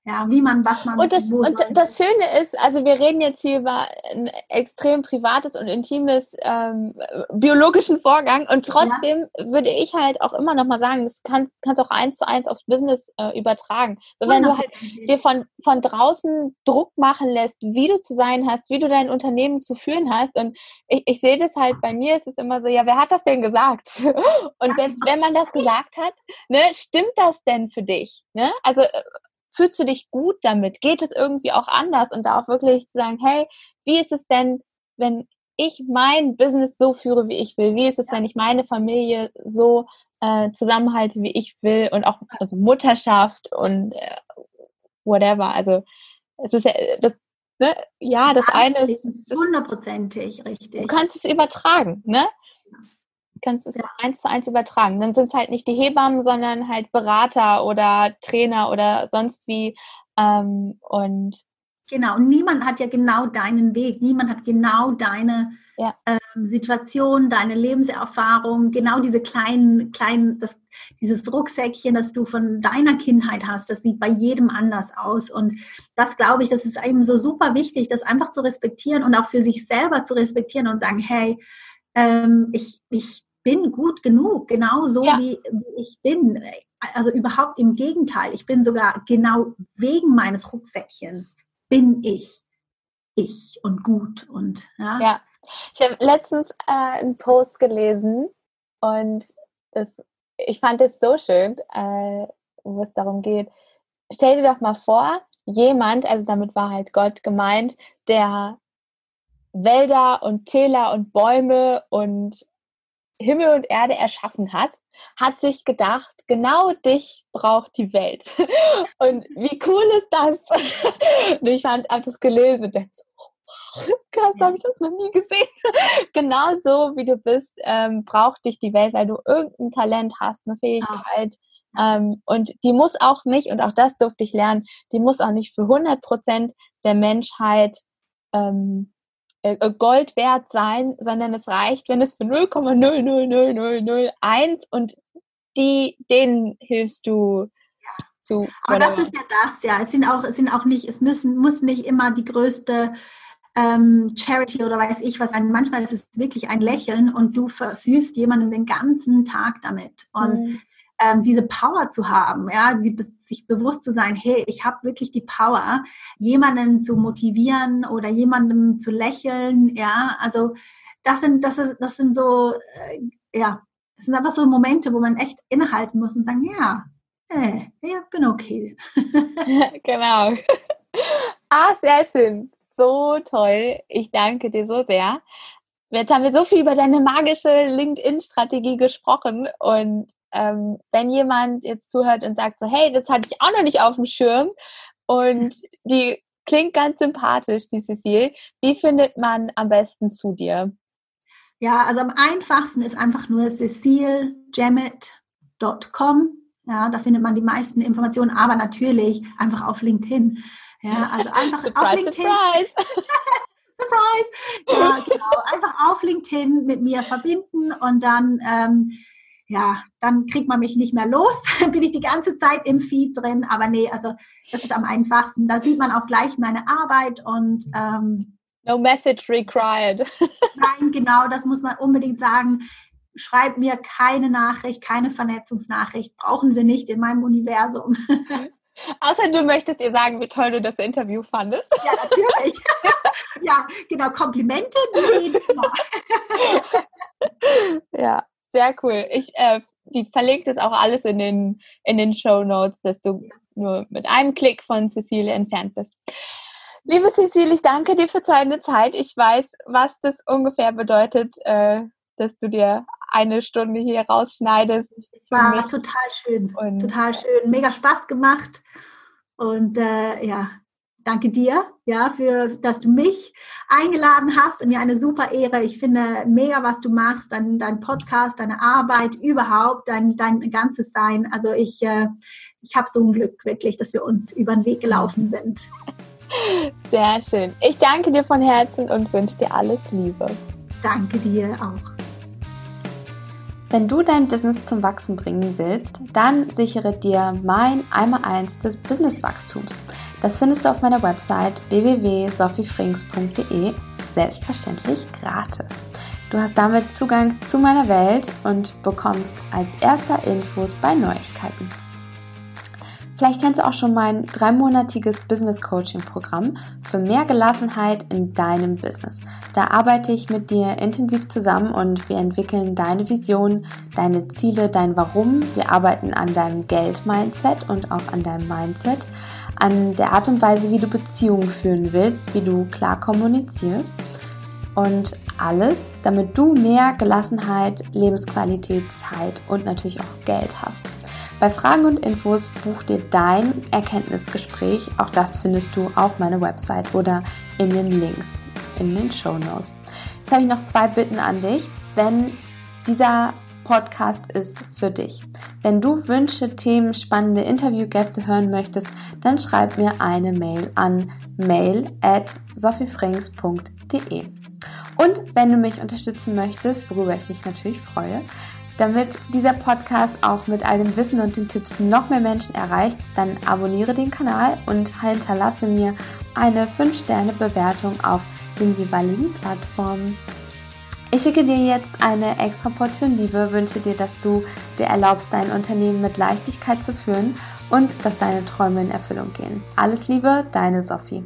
ja, wie man, was man. Und, das, und das Schöne ist, also wir reden jetzt hier über ein extrem privates und intimes ähm, biologischen Vorgang und trotzdem ja. würde ich halt auch immer noch mal sagen, das kann, kannst auch eins zu eins aufs Business äh, übertragen. So wenn du halt dir von, von draußen Druck machen lässt, wie du zu sein hast, wie du dein Unternehmen zu führen hast und ich, ich sehe das halt, bei mir ist es immer so, ja, wer hat das denn gesagt? Und selbst wenn man das gesagt hat, ne, stimmt das denn für dich? Ne? Also äh, fühlst du dich gut damit? Geht es irgendwie auch anders? Und da auch wirklich zu sagen, hey, wie ist es denn, wenn ich mein Business so führe, wie ich will? Wie ist es, wenn ich meine Familie so äh, zusammenhalte, wie ich will? Und auch also Mutterschaft und äh, whatever. Also es ist ja das, ne? ja, das eine ist hundertprozentig richtig. Du kannst es übertragen, ne? Kannst es ja. eins zu eins übertragen. Dann sind es halt nicht die Hebammen, sondern halt Berater oder Trainer oder sonst wie. Ähm, und genau, und niemand hat ja genau deinen Weg, niemand hat genau deine ja. äh, Situation, deine Lebenserfahrung, genau diese kleinen, kleinen, das, dieses Rucksäckchen, das du von deiner Kindheit hast, das sieht bei jedem anders aus. Und das glaube ich, das ist eben so super wichtig, das einfach zu respektieren und auch für sich selber zu respektieren und sagen, hey, ähm, ich, ich bin gut genug, genau so ja. wie, wie ich bin. Also überhaupt im Gegenteil. Ich bin sogar genau wegen meines Rucksäckchens bin ich ich und gut und ja. ja. Ich habe letztens äh, einen Post gelesen und das, ich fand es so schön, äh, wo es darum geht. Stell dir doch mal vor, jemand, also damit war halt Gott gemeint, der Wälder und Täler und Bäume und Himmel und Erde erschaffen hat, hat sich gedacht, genau dich braucht die Welt. Und wie cool ist das? Und ich fand, habe das gelesen und dachte oh, krass, habe ich das noch nie gesehen. genau so, wie du bist, ähm, braucht dich die Welt, weil du irgendein Talent hast, eine Fähigkeit. Ähm, und die muss auch nicht, und auch das durfte ich lernen, die muss auch nicht für 100 Prozent der Menschheit ähm, äh, äh, Gold wert sein, sondern es reicht, wenn es für 0,00001 und die, denen hilfst du zu. Aber das ist ja das, ja. Es sind auch, es sind auch nicht, es müssen, muss nicht immer die größte ähm, Charity oder weiß ich was sein. Manchmal ist es wirklich ein Lächeln und du versüßt jemanden den ganzen Tag damit. Und mhm ähm, diese Power zu haben, ja, die, sich bewusst zu sein, hey, ich habe wirklich die Power, jemanden zu motivieren oder jemandem zu lächeln, ja, also das sind, das ist, das sind so, äh, ja, das sind einfach so Momente, wo man echt innehalten muss und sagen, ja, hey, äh, ja, bin okay. genau. Ah, sehr schön. So toll. Ich danke dir so sehr. Jetzt haben wir so viel über deine magische LinkedIn-Strategie gesprochen und ähm, wenn jemand jetzt zuhört und sagt so, hey, das hatte ich auch noch nicht auf dem Schirm und die klingt ganz sympathisch, die Cecile, wie findet man am besten zu dir? Ja, also am einfachsten ist einfach nur cecilejamet.com. Ja, da findet man die meisten Informationen, aber natürlich einfach auf LinkedIn. Ja, also einfach surprise, auf LinkedIn. Surprise. surprise. Ja, genau. Einfach auf LinkedIn mit mir verbinden und dann ähm, ja, dann kriegt man mich nicht mehr los. Dann bin ich die ganze Zeit im Feed drin. Aber nee, also das ist am einfachsten. Da sieht man auch gleich meine Arbeit und ähm, No message required. nein, genau, das muss man unbedingt sagen. Schreib mir keine Nachricht, keine Vernetzungsnachricht. Brauchen wir nicht in meinem Universum. Außer du möchtest ihr sagen, wie toll du das Interview fandest. Ja, natürlich. ja, genau, Komplimente, ja, sehr cool. Ich äh, die verlinkt es auch alles in den, in den Show Notes, dass du nur mit einem Klick von Cecilie entfernt bist. Liebe Cecilie, ich danke dir für deine Zeit. Ich weiß, was das ungefähr bedeutet, äh, dass du dir eine Stunde hier rausschneidest. War total schön. Und total schön. Mega Spaß gemacht. Und äh, ja, danke dir, ja, für, dass du mich eingeladen hast und mir eine super Ehre. Ich finde mega, was du machst, dein, dein Podcast, deine Arbeit überhaupt, dein, dein ganzes Sein. Also ich, äh, ich habe so ein Glück wirklich, dass wir uns über den Weg gelaufen sind. Sehr schön. Ich danke dir von Herzen und wünsche dir alles Liebe. Danke dir auch. Wenn du dein Business zum Wachsen bringen willst, dann sichere dir mein Einmal-Eins des Businesswachstums. Das findest du auf meiner Website www.sophiefrings.de selbstverständlich gratis. Du hast damit Zugang zu meiner Welt und bekommst als erster Infos bei Neuigkeiten. Vielleicht kennst du auch schon mein dreimonatiges Business Coaching Programm für mehr Gelassenheit in deinem Business. Da arbeite ich mit dir intensiv zusammen und wir entwickeln deine Vision, deine Ziele, dein Warum. Wir arbeiten an deinem Geld-Mindset und auch an deinem Mindset, an der Art und Weise, wie du Beziehungen führen willst, wie du klar kommunizierst und alles, damit du mehr Gelassenheit, Lebensqualität, Zeit und natürlich auch Geld hast. Bei Fragen und Infos buch dir dein Erkenntnisgespräch. Auch das findest du auf meiner Website oder in den Links in den Show Notes. Jetzt habe ich noch zwei Bitten an dich, denn dieser Podcast ist für dich. Wenn du Wünsche, Themen, spannende Interviewgäste hören möchtest, dann schreib mir eine Mail an mail at sophiefrings.de. Und wenn du mich unterstützen möchtest, worüber ich mich natürlich freue, damit dieser Podcast auch mit all dem Wissen und den Tipps noch mehr Menschen erreicht, dann abonniere den Kanal und hinterlasse mir eine 5-Sterne-Bewertung auf den jeweiligen Plattformen. Ich schicke dir jetzt eine extra Portion Liebe, wünsche dir, dass du dir erlaubst, dein Unternehmen mit Leichtigkeit zu führen und dass deine Träume in Erfüllung gehen. Alles Liebe, deine Sophie.